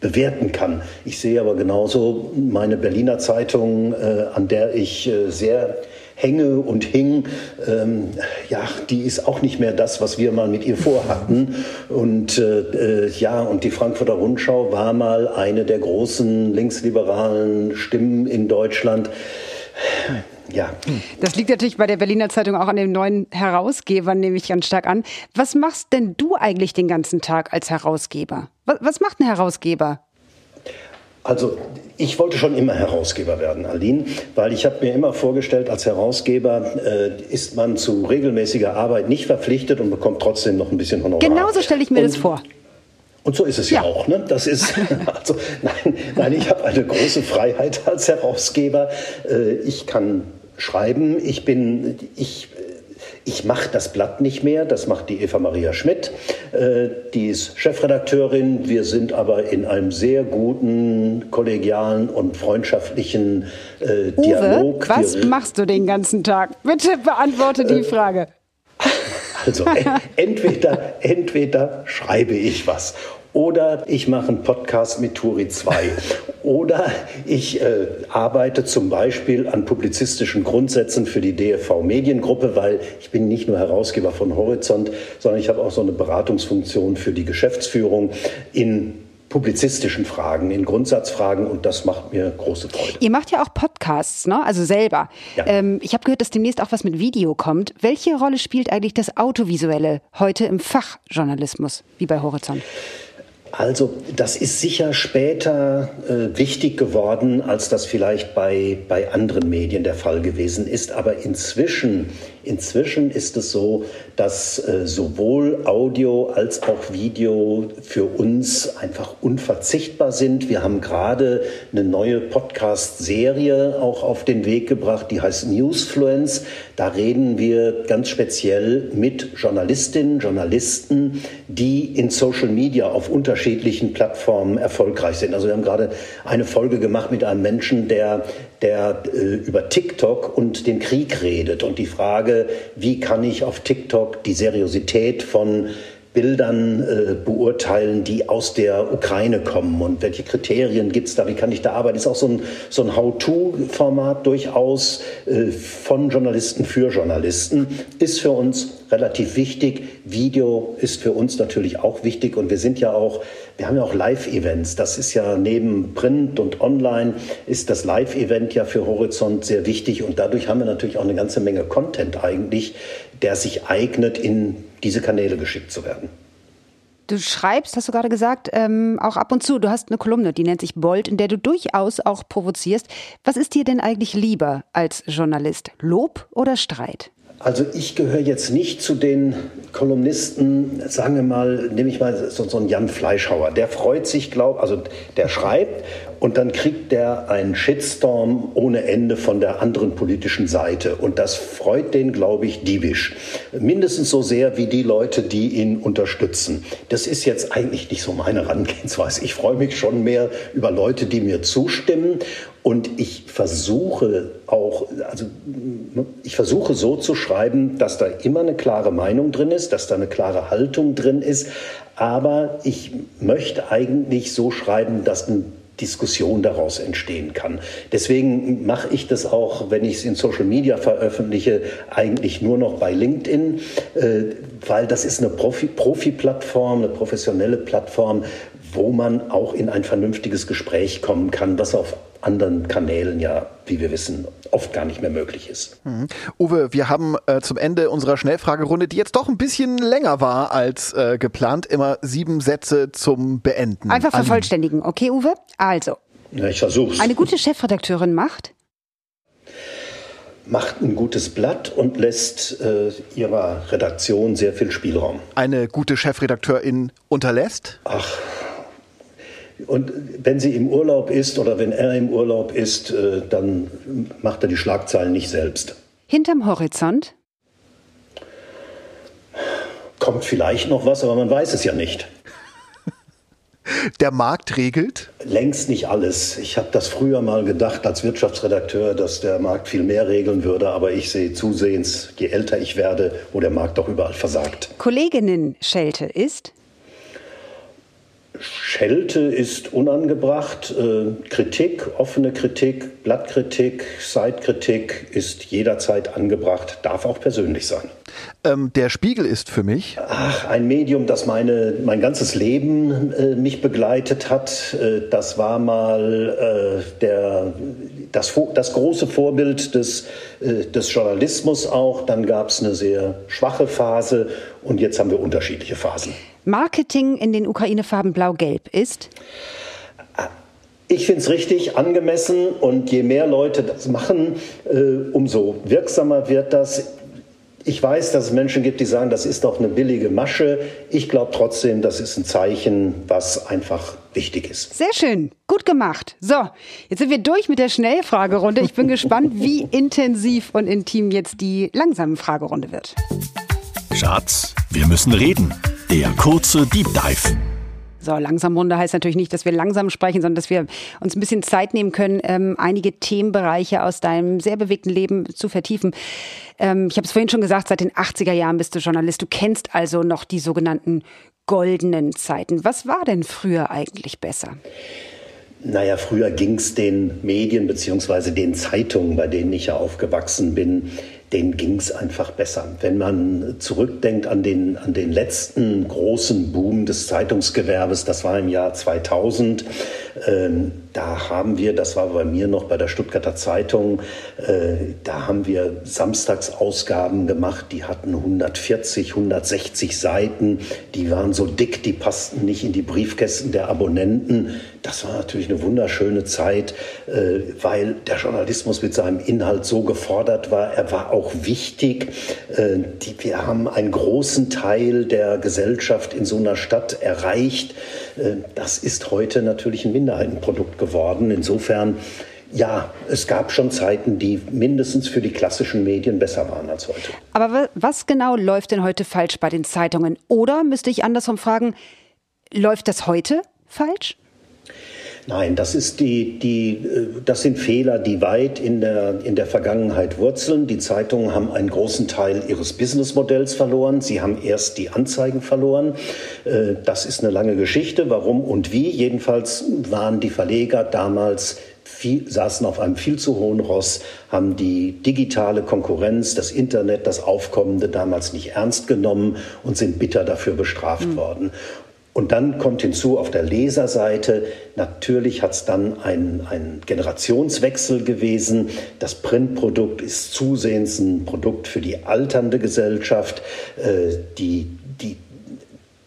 bewerten kann. Ich sehe aber genauso meine Berliner Zeitung, äh, an der ich äh, sehr hänge und hing, ähm, ja, die ist auch nicht mehr das, was wir mal mit ihr vorhatten. Und äh, äh ja, und die Frankfurter Rundschau war mal eine der großen linksliberalen Stimmen in Deutschland. Ja. Das liegt natürlich bei der Berliner Zeitung auch an den neuen Herausgebern, nehme ich ganz stark an. Was machst denn du eigentlich den ganzen Tag als Herausgeber? Was, was macht ein Herausgeber? Also ich wollte schon immer Herausgeber werden, Aline, weil ich habe mir immer vorgestellt, als Herausgeber äh, ist man zu regelmäßiger Arbeit nicht verpflichtet und bekommt trotzdem noch ein bisschen Honorar. Genauso stelle ich mir und, das vor. Und so ist es ja, ja auch. Ne? Das ist also nein, nein, ich habe eine große Freiheit als Herausgeber. Äh, ich kann schreiben. Ich bin ich ich mache das Blatt nicht mehr, das macht die Eva Maria Schmidt. Äh, die ist Chefredakteurin. Wir sind aber in einem sehr guten, kollegialen und freundschaftlichen äh, Uwe, Dialog. Was Wir machst du den ganzen Tag? Bitte beantworte die Frage. Also entweder, entweder schreibe ich was oder ich mache einen Podcast mit Turi 2. Oder ich äh, arbeite zum Beispiel an publizistischen Grundsätzen für die DFV Mediengruppe, weil ich bin nicht nur Herausgeber von Horizont, sondern ich habe auch so eine Beratungsfunktion für die Geschäftsführung in publizistischen Fragen, in Grundsatzfragen und das macht mir große Freude. Ihr macht ja auch Podcasts, ne? also selber. Ja. Ähm, ich habe gehört, dass demnächst auch was mit Video kommt. Welche Rolle spielt eigentlich das Autovisuelle heute im Fachjournalismus, wie bei Horizont? Also das ist sicher später äh, wichtig geworden, als das vielleicht bei, bei anderen Medien der Fall gewesen ist. Aber inzwischen, inzwischen ist es so, dass äh, sowohl Audio als auch Video für uns einfach unverzichtbar sind. Wir haben gerade eine neue Podcast-Serie auch auf den Weg gebracht, die heißt Newsfluence. Da reden wir ganz speziell mit Journalistinnen, Journalisten, die in Social Media auf unterschiedlichen Plattformen erfolgreich sind. Also wir haben gerade eine Folge gemacht mit einem Menschen, der, der äh, über TikTok und den Krieg redet und die Frage, wie kann ich auf TikTok die Seriosität von Bildern äh, beurteilen, die aus der Ukraine kommen und welche Kriterien gibt es da, wie kann ich da arbeiten. Ist auch so ein, so ein How-to-Format durchaus äh, von Journalisten für Journalisten, ist für uns relativ wichtig. Video ist für uns natürlich auch wichtig und wir sind ja auch, wir haben ja auch Live-Events. Das ist ja neben Print und Online ist das Live-Event ja für Horizont sehr wichtig und dadurch haben wir natürlich auch eine ganze Menge Content eigentlich, der sich eignet, in diese Kanäle geschickt zu werden. Du schreibst, hast du gerade gesagt, ähm, auch ab und zu. Du hast eine Kolumne, die nennt sich Bold, in der du durchaus auch provozierst. Was ist dir denn eigentlich lieber als Journalist? Lob oder Streit? Also ich gehöre jetzt nicht zu den Kolumnisten, sagen wir mal, nehme ich mal so, so einen Jan Fleischhauer. Der freut sich, glaube also der schreibt und dann kriegt der einen Shitstorm ohne Ende von der anderen politischen Seite. Und das freut den, glaube ich, diebisch. Mindestens so sehr wie die Leute, die ihn unterstützen. Das ist jetzt eigentlich nicht so meine Herangehensweise. Ich freue mich schon mehr über Leute, die mir zustimmen. Und ich versuche auch, also ich versuche so zu schreiben, dass da immer eine klare Meinung drin ist, dass da eine klare Haltung drin ist. Aber ich möchte eigentlich so schreiben, dass ein Diskussion daraus entstehen kann. Deswegen mache ich das auch, wenn ich es in Social Media veröffentliche, eigentlich nur noch bei LinkedIn, äh, weil das ist eine Profi-Plattform, eine professionelle Plattform, wo man auch in ein vernünftiges Gespräch kommen kann, was auf anderen Kanälen ja, wie wir wissen, oft gar nicht mehr möglich ist. Mhm. Uwe, wir haben äh, zum Ende unserer Schnellfragerunde, die jetzt doch ein bisschen länger war als äh, geplant, immer sieben Sätze zum Beenden. Einfach vervollständigen, okay, Uwe? Also. Ja, ich versuch's. Eine gute Chefredakteurin macht? macht ein gutes Blatt und lässt äh, ihrer Redaktion sehr viel Spielraum. Eine gute Chefredakteurin unterlässt? Ach. Und wenn sie im Urlaub ist oder wenn er im Urlaub ist, äh, dann macht er die Schlagzeilen nicht selbst. Hinterm Horizont? Kommt vielleicht noch was, aber man weiß es ja nicht der Markt regelt? Längst nicht alles. Ich habe das früher mal gedacht als Wirtschaftsredakteur, dass der Markt viel mehr regeln würde, aber ich sehe zusehends, je älter ich werde, wo der Markt doch überall versagt. Kolleginnen-Schelte ist? Schelte ist unangebracht. Äh, Kritik, offene Kritik, Blattkritik, Seitkritik ist jederzeit angebracht, darf auch persönlich sein. Ähm, der Spiegel ist für mich. Ach, ein Medium, das meine, mein ganzes Leben äh, mich begleitet hat. Äh, das war mal äh, der, das, das große Vorbild des, äh, des Journalismus auch. Dann gab es eine sehr schwache Phase und jetzt haben wir unterschiedliche Phasen. Marketing in den Ukraine-Farben Blau-Gelb ist? Ich finde es richtig, angemessen und je mehr Leute das machen, äh, umso wirksamer wird das. Ich weiß, dass es Menschen gibt, die sagen, das ist doch eine billige Masche. Ich glaube trotzdem, das ist ein Zeichen, was einfach wichtig ist. Sehr schön, gut gemacht. So, jetzt sind wir durch mit der Schnellfragerunde. Ich bin gespannt, wie intensiv und intim jetzt die langsame Fragerunde wird. Schatz, wir müssen reden. Der kurze Deep Dive. So, langsam Runde heißt natürlich nicht, dass wir langsam sprechen, sondern dass wir uns ein bisschen Zeit nehmen können, ähm, einige Themenbereiche aus deinem sehr bewegten Leben zu vertiefen. Ähm, ich habe es vorhin schon gesagt, seit den 80er Jahren bist du Journalist. Du kennst also noch die sogenannten goldenen Zeiten. Was war denn früher eigentlich besser? Naja, früher ging es den Medien beziehungsweise den Zeitungen, bei denen ich ja aufgewachsen bin, denen ging es einfach besser. Wenn man zurückdenkt an den, an den letzten großen Boom des Zeitungsgewerbes, das war im Jahr 2000, ähm, da haben wir, das war bei mir noch bei der Stuttgarter Zeitung, äh, da haben wir Samstagsausgaben gemacht, die hatten 140, 160 Seiten, die waren so dick, die passten nicht in die Briefkästen der Abonnenten. Das war natürlich eine wunderschöne Zeit, äh, weil der Journalismus mit seinem Inhalt so gefordert war. Er war auch wichtig. Äh, wir haben einen großen Teil der Gesellschaft in so einer Stadt erreicht. Das ist heute natürlich ein Minderheitenprodukt geworden. Insofern, ja, es gab schon Zeiten, die mindestens für die klassischen Medien besser waren als heute. Aber was genau läuft denn heute falsch bei den Zeitungen? Oder müsste ich andersrum fragen, läuft das heute falsch? Nein, das, ist die, die, äh, das sind Fehler, die weit in der, in der Vergangenheit wurzeln. Die Zeitungen haben einen großen Teil ihres Businessmodells verloren. Sie haben erst die Anzeigen verloren. Äh, das ist eine lange Geschichte. Warum und wie? Jedenfalls waren die Verleger damals viel, saßen auf einem viel zu hohen Ross, haben die digitale Konkurrenz, das Internet, das Aufkommende damals nicht ernst genommen und sind bitter dafür bestraft mhm. worden. Und dann kommt hinzu auf der Leserseite, natürlich hat es dann einen, Generationswechsel gewesen. Das Printprodukt ist zusehends ein Produkt für die alternde Gesellschaft. Äh, die, die,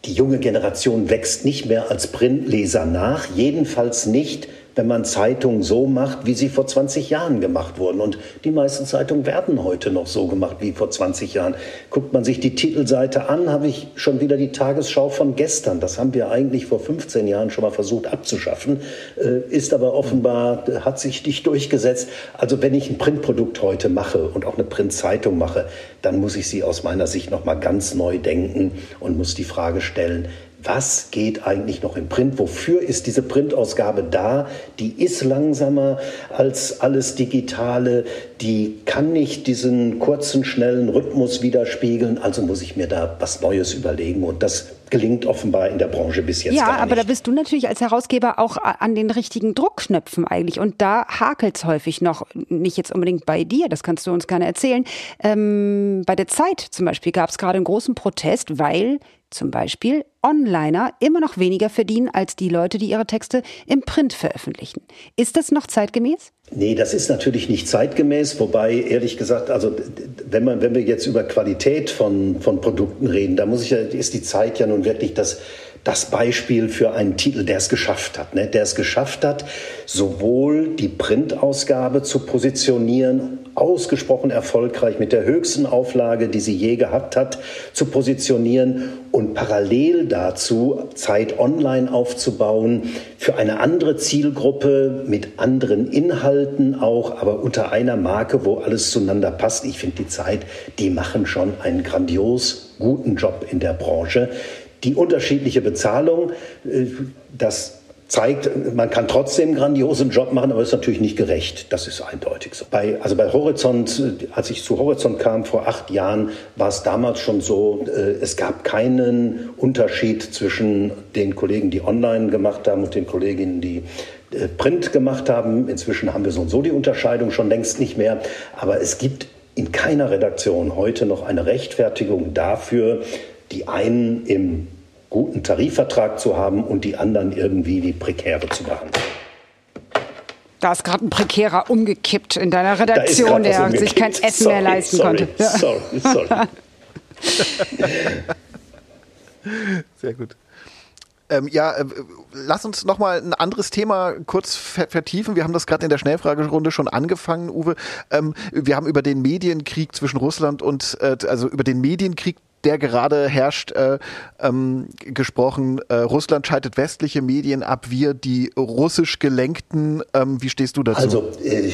die junge Generation wächst nicht mehr als Printleser nach, jedenfalls nicht wenn man Zeitungen so macht, wie sie vor 20 Jahren gemacht wurden. Und die meisten Zeitungen werden heute noch so gemacht wie vor 20 Jahren. Guckt man sich die Titelseite an, habe ich schon wieder die Tagesschau von gestern. Das haben wir eigentlich vor 15 Jahren schon mal versucht abzuschaffen, äh, ist aber offenbar, hat sich nicht durchgesetzt. Also wenn ich ein Printprodukt heute mache und auch eine Printzeitung mache, dann muss ich sie aus meiner Sicht noch mal ganz neu denken und muss die Frage stellen, was geht eigentlich noch im Print? Wofür ist diese Printausgabe da? Die ist langsamer als alles Digitale. die kann nicht diesen kurzen, schnellen Rhythmus widerspiegeln, also muss ich mir da was Neues überlegen. Und das gelingt offenbar in der Branche bis jetzt. Ja, gar nicht. aber da bist du natürlich als Herausgeber auch an den richtigen Druckknöpfen eigentlich. Und da hakelt es häufig noch, nicht jetzt unbedingt bei dir, das kannst du uns gerne erzählen. Ähm, bei der Zeit zum Beispiel gab es gerade einen großen Protest, weil zum Beispiel Onliner immer noch weniger verdienen als die Leute, die ihre Texte im Print veröffentlichen. Ist das noch zeitgemäß? Nee, das ist natürlich nicht zeitgemäß, wobei ehrlich gesagt, also wenn man, wenn wir jetzt über Qualität von, von Produkten reden, da muss ich ja, ist die Zeit ja nun wirklich das, das Beispiel für einen Titel, der es geschafft hat, ne? der es geschafft hat, sowohl die Printausgabe zu positionieren, ausgesprochen erfolgreich mit der höchsten Auflage, die sie je gehabt hat, zu positionieren und parallel dazu Zeit online aufzubauen für eine andere Zielgruppe mit anderen Inhalten auch, aber unter einer Marke, wo alles zueinander passt. Ich finde die Zeit, die machen schon einen grandios guten Job in der Branche. Die unterschiedliche Bezahlung, äh, das zeigt, man kann trotzdem einen grandiosen Job machen, aber ist natürlich nicht gerecht. Das ist eindeutig so. Bei, also bei Horizont, als ich zu Horizont kam vor acht Jahren, war es damals schon so, äh, es gab keinen Unterschied zwischen den Kollegen, die online gemacht haben und den Kolleginnen, die äh, Print gemacht haben. Inzwischen haben wir so und so die Unterscheidung schon längst nicht mehr. Aber es gibt in keiner Redaktion heute noch eine Rechtfertigung dafür, die einen im guten Tarifvertrag zu haben und die anderen irgendwie wie prekäre zu behandeln. Da ist gerade ein Prekärer umgekippt in deiner Redaktion, der sich kein Essen sorry, mehr leisten sorry, konnte. Ja. Sorry, sorry. Sehr gut. Ähm, ja, äh, lass uns noch mal ein anderes Thema kurz vertiefen. Wir haben das gerade in der Schnellfragerunde schon angefangen, Uwe. Ähm, wir haben über den Medienkrieg zwischen Russland und äh, also über den Medienkrieg der gerade herrscht, äh, ähm, gesprochen. Äh, Russland schaltet westliche Medien ab, wir die russisch gelenkten. Ähm, wie stehst du dazu? Also äh,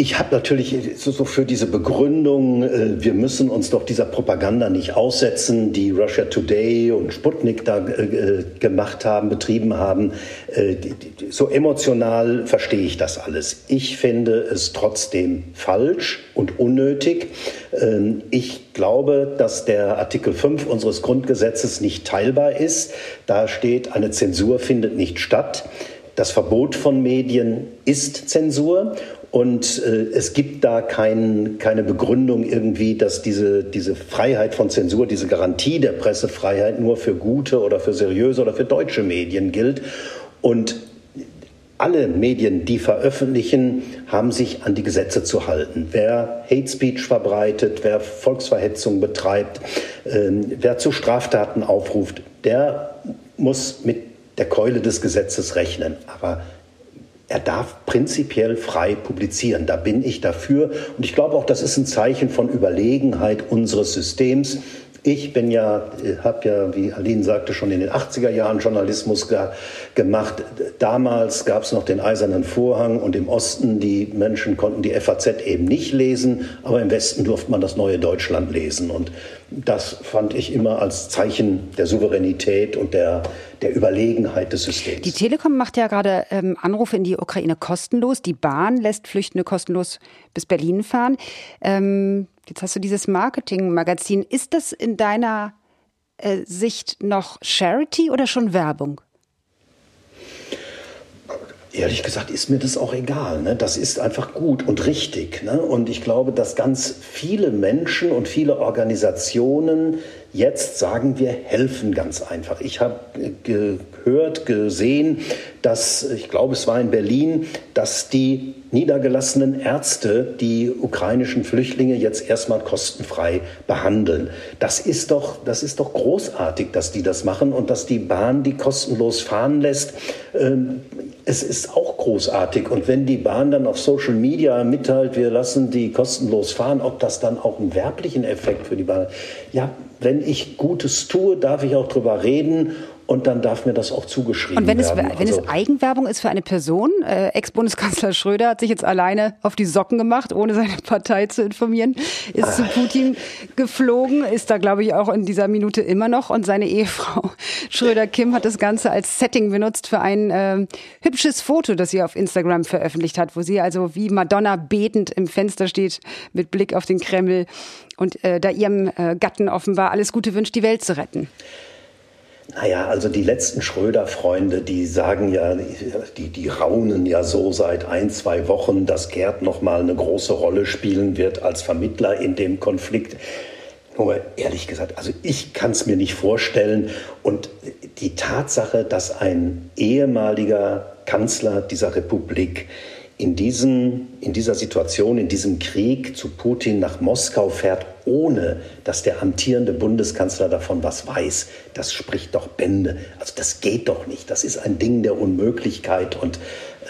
ich habe natürlich so für diese Begründung, äh, wir müssen uns doch dieser Propaganda nicht aussetzen, die Russia Today und Sputnik da äh, äh, gemacht haben, betrieben haben. So emotional verstehe ich das alles. Ich finde es trotzdem falsch und unnötig. Ähm, ich glaube, dass der Artikel 5 unseres Grundgesetzes nicht teilbar ist. Da steht, eine Zensur findet nicht statt. Das Verbot von Medien ist Zensur und äh, es gibt da kein, keine Begründung irgendwie, dass diese, diese Freiheit von Zensur, diese Garantie der Pressefreiheit nur für gute oder für seriöse oder für deutsche Medien gilt. Und alle Medien, die veröffentlichen, haben sich an die Gesetze zu halten. Wer Hate Speech verbreitet, wer Volksverhetzung betreibt, äh, wer zu Straftaten aufruft, der muss mit der Keule des Gesetzes rechnen. Aber er darf prinzipiell frei publizieren. Da bin ich dafür. Und ich glaube auch, das ist ein Zeichen von Überlegenheit unseres Systems. Ich bin ja, habe ja, wie Aline sagte, schon in den 80er Jahren Journalismus ge gemacht. Damals gab es noch den eisernen Vorhang und im Osten die Menschen konnten die FAZ eben nicht lesen, aber im Westen durfte man das neue Deutschland lesen. Und das fand ich immer als Zeichen der Souveränität und der, der Überlegenheit des Systems. Die Telekom macht ja gerade ähm, Anrufe in die Ukraine kostenlos. Die Bahn lässt Flüchtende kostenlos bis Berlin fahren. Ähm, jetzt hast du dieses Marketing-Magazin. Ist das in deiner äh, Sicht noch Charity oder schon Werbung? Ehrlich gesagt ist mir das auch egal. Ne? Das ist einfach gut und richtig. Ne? Und ich glaube, dass ganz viele Menschen und viele Organisationen jetzt sagen, wir helfen ganz einfach. Ich habe gehört, gesehen, dass, ich glaube, es war in Berlin, dass die niedergelassenen Ärzte die ukrainischen Flüchtlinge jetzt erstmal kostenfrei behandeln. Das ist doch, das ist doch großartig, dass die das machen und dass die Bahn die kostenlos fahren lässt. Ähm, es ist auch großartig. Und wenn die Bahn dann auf Social Media mitteilt, wir lassen die kostenlos fahren, ob das dann auch einen werblichen Effekt für die Bahn hat. Ja, wenn ich Gutes tue, darf ich auch drüber reden und dann darf mir das auch zugeschrieben und wenn es, werden. Wenn also, es Eigenwerbung ist für eine Person, äh, Ex-Bundeskanzler Schröder hat sich jetzt alleine auf die Socken gemacht, ohne seine Partei zu informieren, ist ah. zu Putin geflogen, ist da glaube ich auch in dieser Minute immer noch und seine Ehefrau Schröder Kim hat das Ganze als Setting benutzt für ein äh, hübsches Foto, das sie auf Instagram veröffentlicht hat, wo sie also wie Madonna betend im Fenster steht mit Blick auf den Kreml und äh, da ihrem äh, Gatten offenbar alles Gute wünscht, die Welt zu retten. Naja, also die letzten Schröder-Freunde, die sagen ja, die, die raunen ja so seit ein, zwei Wochen, dass Gerd nochmal eine große Rolle spielen wird als Vermittler in dem Konflikt. Nur ehrlich gesagt, also ich kann es mir nicht vorstellen. Und die Tatsache, dass ein ehemaliger Kanzler dieser Republik in, diesen, in dieser Situation, in diesem Krieg zu Putin nach Moskau fährt, ohne dass der amtierende Bundeskanzler davon was weiß, das spricht doch Bände. Also das geht doch nicht. Das ist ein Ding der Unmöglichkeit. Und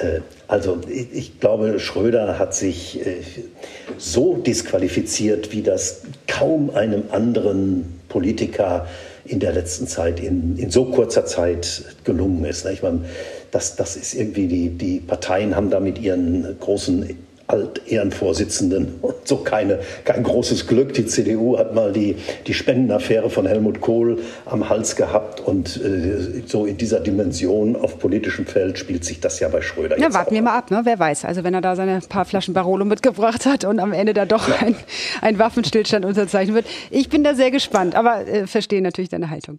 äh, also ich, ich, glaube, Schröder hat sich äh, so disqualifiziert, wie das kaum einem anderen Politiker in der letzten Zeit in, in so kurzer Zeit gelungen ist. Ich meine, das, das ist irgendwie, die, die Parteien haben da mit ihren großen Altehrenvorsitzenden so keine, kein großes Glück. Die CDU hat mal die, die Spendenaffäre von Helmut Kohl am Hals gehabt und äh, so in dieser Dimension auf politischem Feld spielt sich das ja bei Schröder ja, jetzt warten wir mal ab, ne? wer weiß. Also wenn er da seine paar Flaschen Barolo mitgebracht hat und am Ende da doch ja. ein, ein Waffenstillstand unterzeichnen wird. Ich bin da sehr gespannt, aber äh, verstehe natürlich deine Haltung.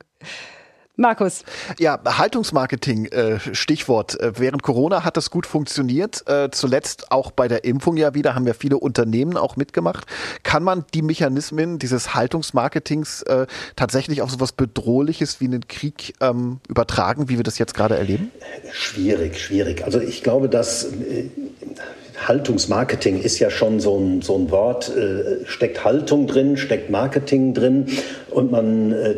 Markus. Ja, Haltungsmarketing, äh, Stichwort. Äh, während Corona hat das gut funktioniert. Äh, zuletzt auch bei der Impfung ja wieder haben ja viele Unternehmen auch mitgemacht. Kann man die Mechanismen dieses Haltungsmarketings äh, tatsächlich auf so was Bedrohliches wie einen Krieg ähm, übertragen, wie wir das jetzt gerade erleben? Schwierig, schwierig. Also ich glaube, dass Haltungsmarketing ist ja schon so ein, so ein Wort, äh, steckt Haltung drin, steckt Marketing drin und man, äh,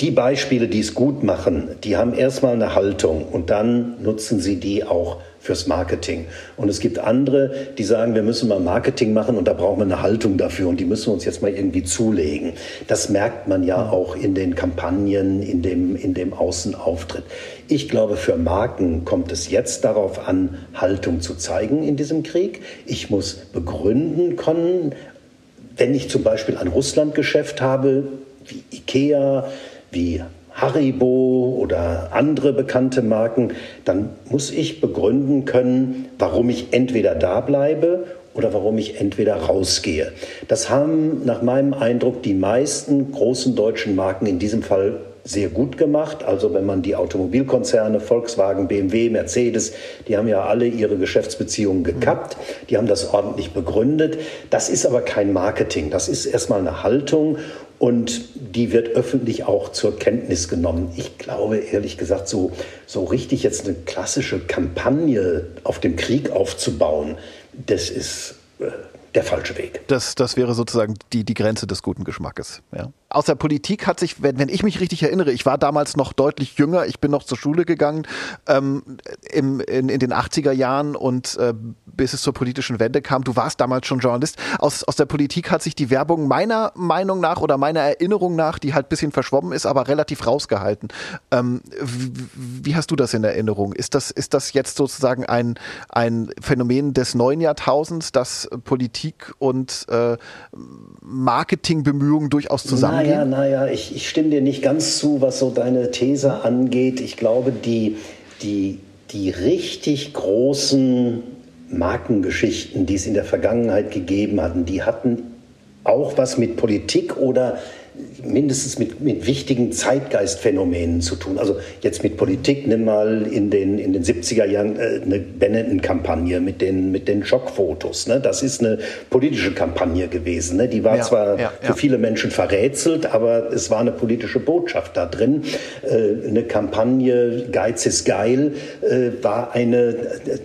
die Beispiele, die es gut machen, die haben erstmal eine Haltung und dann nutzen sie die auch fürs Marketing. Und es gibt andere, die sagen, wir müssen mal Marketing machen und da brauchen wir eine Haltung dafür und die müssen wir uns jetzt mal irgendwie zulegen. Das merkt man ja auch in den Kampagnen, in dem, in dem Außenauftritt. Ich glaube, für Marken kommt es jetzt darauf an, Haltung zu zeigen in diesem Krieg. Ich muss begründen können, wenn ich zum Beispiel ein Russlandgeschäft habe, wie Ikea, wie Haribo oder andere bekannte Marken, dann muss ich begründen können, warum ich entweder da bleibe oder warum ich entweder rausgehe. Das haben nach meinem Eindruck die meisten großen deutschen Marken in diesem Fall sehr gut gemacht. Also wenn man die Automobilkonzerne, Volkswagen, BMW, Mercedes, die haben ja alle ihre Geschäftsbeziehungen gekappt, die haben das ordentlich begründet. Das ist aber kein Marketing, das ist erstmal eine Haltung und die wird öffentlich auch zur Kenntnis genommen. Ich glaube ehrlich gesagt, so, so richtig jetzt eine klassische Kampagne auf dem Krieg aufzubauen, das ist äh, der falsche Weg. Das, das wäre sozusagen die, die Grenze des guten Geschmackes. Ja. Aus der Politik hat sich, wenn, wenn ich mich richtig erinnere, ich war damals noch deutlich jünger, ich bin noch zur Schule gegangen ähm, im, in, in den 80er Jahren und äh, bis es zur politischen Wende kam, du warst damals schon Journalist, aus, aus der Politik hat sich die Werbung meiner Meinung nach oder meiner Erinnerung nach, die halt ein bisschen verschwommen ist, aber relativ rausgehalten. Ähm, wie, wie hast du das in Erinnerung? Ist das, ist das jetzt sozusagen ein, ein Phänomen des neuen Jahrtausends, dass Politik und äh, Marketingbemühungen durchaus zusammengehen? Naja, naja, ich, ich stimme dir nicht ganz zu, was so deine These angeht. Ich glaube, die, die, die richtig großen Markengeschichten, die es in der Vergangenheit gegeben hatten, die hatten auch was mit Politik oder mindestens mit, mit wichtigen Zeitgeistphänomenen zu tun. Also jetzt mit Politik, nimm mal in den, in den 70er Jahren äh, eine Benetton-Kampagne mit den, mit den Schockfotos. Ne? Das ist eine politische Kampagne gewesen. Ne? Die war ja, zwar ja, für viele Menschen verrätselt, aber es war eine politische Botschaft da drin. Äh, eine Kampagne Geiz ist geil äh, war eine,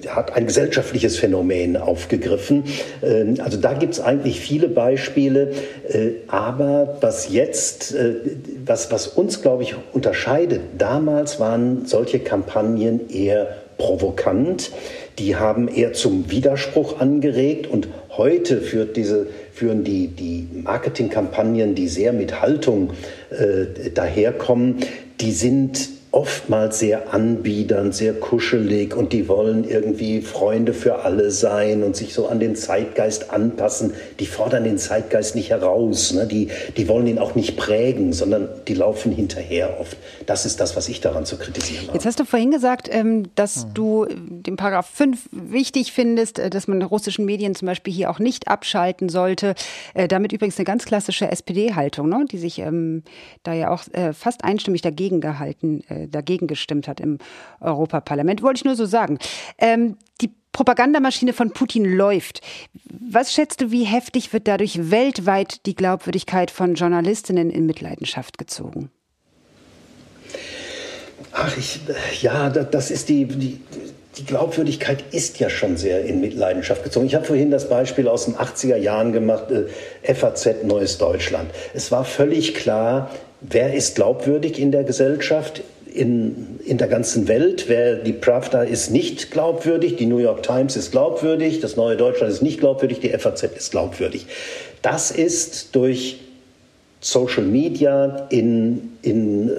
hat ein gesellschaftliches Phänomen aufgegriffen. Äh, also da gibt es eigentlich viele Beispiele. Äh, aber was jetzt jetzt, äh, was, was uns, glaube ich, unterscheidet, damals waren solche Kampagnen eher provokant, die haben eher zum Widerspruch angeregt und heute führt diese, führen die, die Marketingkampagnen, die sehr mit Haltung äh, daherkommen, die sind oftmals sehr anbiedernd, sehr kuschelig und die wollen irgendwie Freunde für alle sein und sich so an den Zeitgeist anpassen. Die fordern den Zeitgeist nicht heraus, ne? die, die wollen ihn auch nicht prägen, sondern die laufen hinterher oft. Das ist das, was ich daran zu kritisieren habe. Jetzt hast du vorhin gesagt, ähm, dass hm. du den Paragraph 5 wichtig findest, äh, dass man russischen Medien zum Beispiel hier auch nicht abschalten sollte. Äh, damit übrigens eine ganz klassische SPD-Haltung, ne? die sich ähm, da ja auch äh, fast einstimmig dagegen gehalten dagegen gestimmt hat im Europaparlament. Wollte ich nur so sagen. Ähm, die Propagandamaschine von Putin läuft. Was schätzt du, wie heftig wird dadurch weltweit die Glaubwürdigkeit von Journalistinnen in Mitleidenschaft gezogen? Ach, ich, ja, das ist die, die, die Glaubwürdigkeit ist ja schon sehr in Mitleidenschaft gezogen. Ich habe vorhin das Beispiel aus den 80er Jahren gemacht, äh, FAZ Neues Deutschland. Es war völlig klar, wer ist glaubwürdig in der Gesellschaft in, in der ganzen Welt. Wer, die Pravda ist nicht glaubwürdig, die New York Times ist glaubwürdig, das Neue Deutschland ist nicht glaubwürdig, die FAZ ist glaubwürdig. Das ist durch Social Media in, in,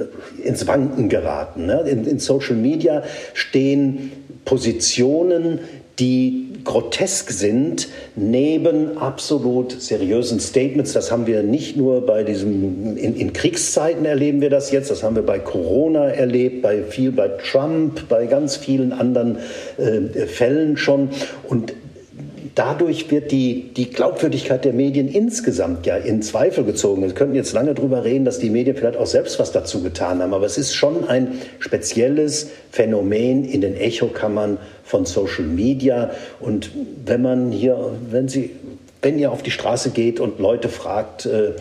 ins Wanken geraten. Ne? In, in Social Media stehen Positionen, die grotesk sind, neben absolut seriösen Statements. Das haben wir nicht nur bei diesem, in, in, Kriegszeiten erleben wir das jetzt, das haben wir bei Corona erlebt, bei viel bei Trump, bei ganz vielen anderen äh, Fällen schon. Und dadurch wird die, die Glaubwürdigkeit der Medien insgesamt ja in Zweifel gezogen. Wir könnten jetzt lange darüber reden, dass die Medien vielleicht auch selbst was dazu getan haben, aber es ist schon ein spezielles Phänomen in den Echokammern von Social Media. Und wenn man hier, wenn Sie wenn ihr auf die Straße geht und Leute fragt, äh,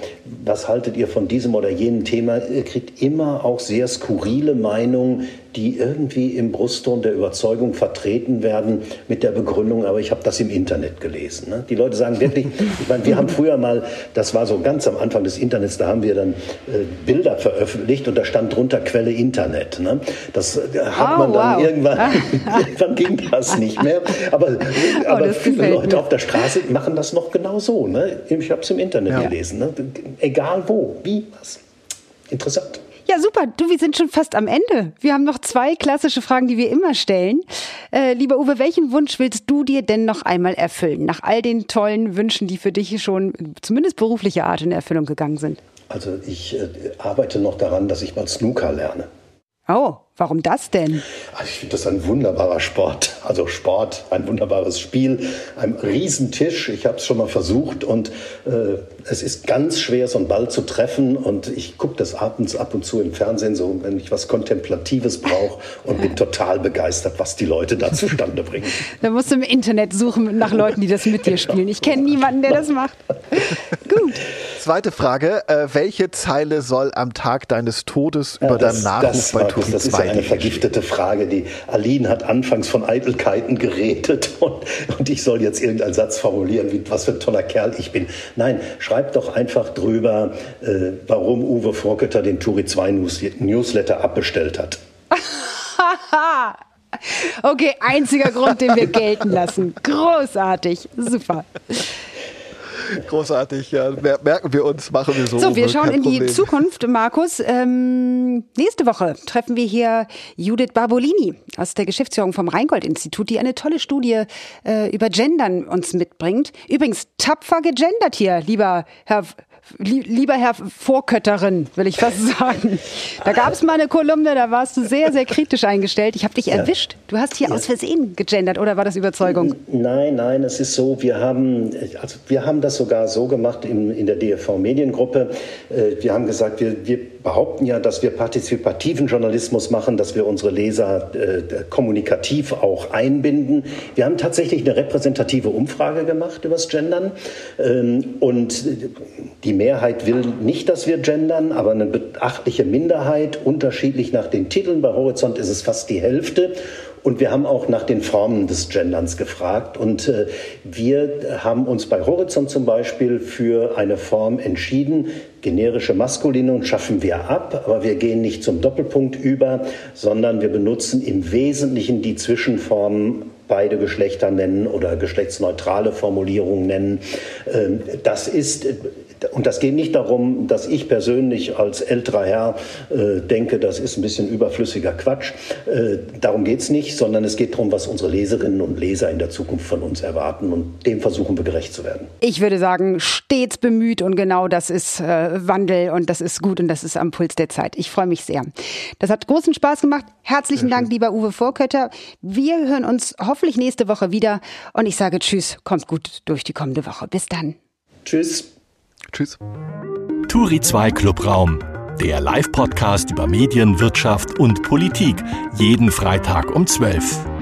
was haltet ihr von diesem oder jenem Thema, ihr kriegt immer auch sehr skurrile Meinungen, die irgendwie im Brustton der Überzeugung vertreten werden mit der Begründung, aber ich habe das im Internet gelesen. Ne? Die Leute sagen wirklich, ich meine, wir haben früher mal, das war so ganz am Anfang des Internets, da haben wir dann äh, Bilder veröffentlicht und da stand drunter Quelle Internet. Ne? Das äh, hat oh, man dann wow. irgendwann, irgendwann ging das nicht mehr. Aber, oh, aber viele Leute mir. auf der Straße machen das noch genau so. Ne? Ich habe es im Internet ja. gelesen. Ne? Egal wo, wie, was. Interessant. Ja, super. Du, wir sind schon fast am Ende. Wir haben noch zwei klassische Fragen, die wir immer stellen. Äh, lieber Uwe, welchen Wunsch willst du dir denn noch einmal erfüllen? Nach all den tollen Wünschen, die für dich schon zumindest beruflicher Art in Erfüllung gegangen sind. Also ich äh, arbeite noch daran, dass ich mal Snooker lerne. Oh, warum das denn? Ich finde das ein wunderbarer Sport. Also Sport, ein wunderbares Spiel, ein Riesentisch. Ich habe es schon mal versucht und äh, es ist ganz schwer, so einen Ball zu treffen. Und ich gucke das abends ab und zu im Fernsehen, so wenn ich was Kontemplatives brauche und bin total begeistert, was die Leute da zustande bringen. Da musst du im Internet suchen nach Leuten, die das mit dir spielen. Ich kenne niemanden, der das macht. Gut. Zweite Frage. Äh, welche Zeile soll am Tag deines Todes ja, über deinem Nachruf bei Tutti Das ist ja eine vergiftete Frage. Die Aline hat anfangs von Eitelkeiten geredet und, und ich soll jetzt irgendeinen Satz formulieren, wie was für ein toller Kerl ich bin. Nein, schreib doch einfach drüber, äh, warum Uwe Vorkötter den Turi 2 Newsletter abbestellt hat. okay, einziger Grund, den wir gelten lassen. Großartig, super. Großartig, ja. Merken wir uns, machen wir so. So, wir schauen in die Zukunft, Markus. Ähm, nächste Woche treffen wir hier Judith Barbolini aus der Geschäftsführung vom Rheingold-Institut, die eine tolle Studie äh, über Gendern uns mitbringt. Übrigens, tapfer gegendert hier, lieber Herr lieber Herr Vorkötterin, will ich fast sagen. Da gab es mal eine Kolumne, da warst du sehr, sehr kritisch eingestellt. Ich habe dich erwischt. Du hast hier ja. aus Versehen gegendert oder war das Überzeugung? Nein, nein, es ist so, wir haben, also wir haben das sogar so gemacht in, in der DFV Mediengruppe. Äh, wir haben gesagt, wir, wir behaupten ja, dass wir partizipativen Journalismus machen, dass wir unsere Leser äh, kommunikativ auch einbinden. Wir haben tatsächlich eine repräsentative Umfrage gemacht über das Gendern ähm, und die Mehrheit will nicht, dass wir gendern, aber eine beachtliche Minderheit, unterschiedlich nach den Titeln. Bei Horizont ist es fast die Hälfte. Und wir haben auch nach den Formen des Genderns gefragt. Und äh, wir haben uns bei Horizont zum Beispiel für eine Form entschieden. Generische Maskulinum schaffen wir ab, aber wir gehen nicht zum Doppelpunkt über, sondern wir benutzen im Wesentlichen die Zwischenformen beide Geschlechter nennen oder geschlechtsneutrale Formulierungen nennen. Ähm, das ist Und das geht nicht darum, dass ich persönlich als älterer Herr äh, denke, das ist ein bisschen überflüssiger Quatsch. Äh, darum geht es nicht, sondern es geht darum, was unsere Leserinnen und Leser in der Zukunft von uns erwarten. Und dem versuchen wir gerecht zu werden. Ich würde sagen, stets bemüht und genau das ist äh, Wandel und das ist gut und das ist am Puls der Zeit. Ich freue mich sehr. Das hat großen Spaß gemacht. Herzlichen Dank, lieber Uwe Vorkötter. Wir hören uns hoffentlich nächste Woche wieder und ich sage Tschüss, kommt gut durch die kommende Woche. Bis dann. Tschüss. Tschüss. Turi 2 Clubraum, der Live-Podcast über Medien, Wirtschaft und Politik, jeden Freitag um 12.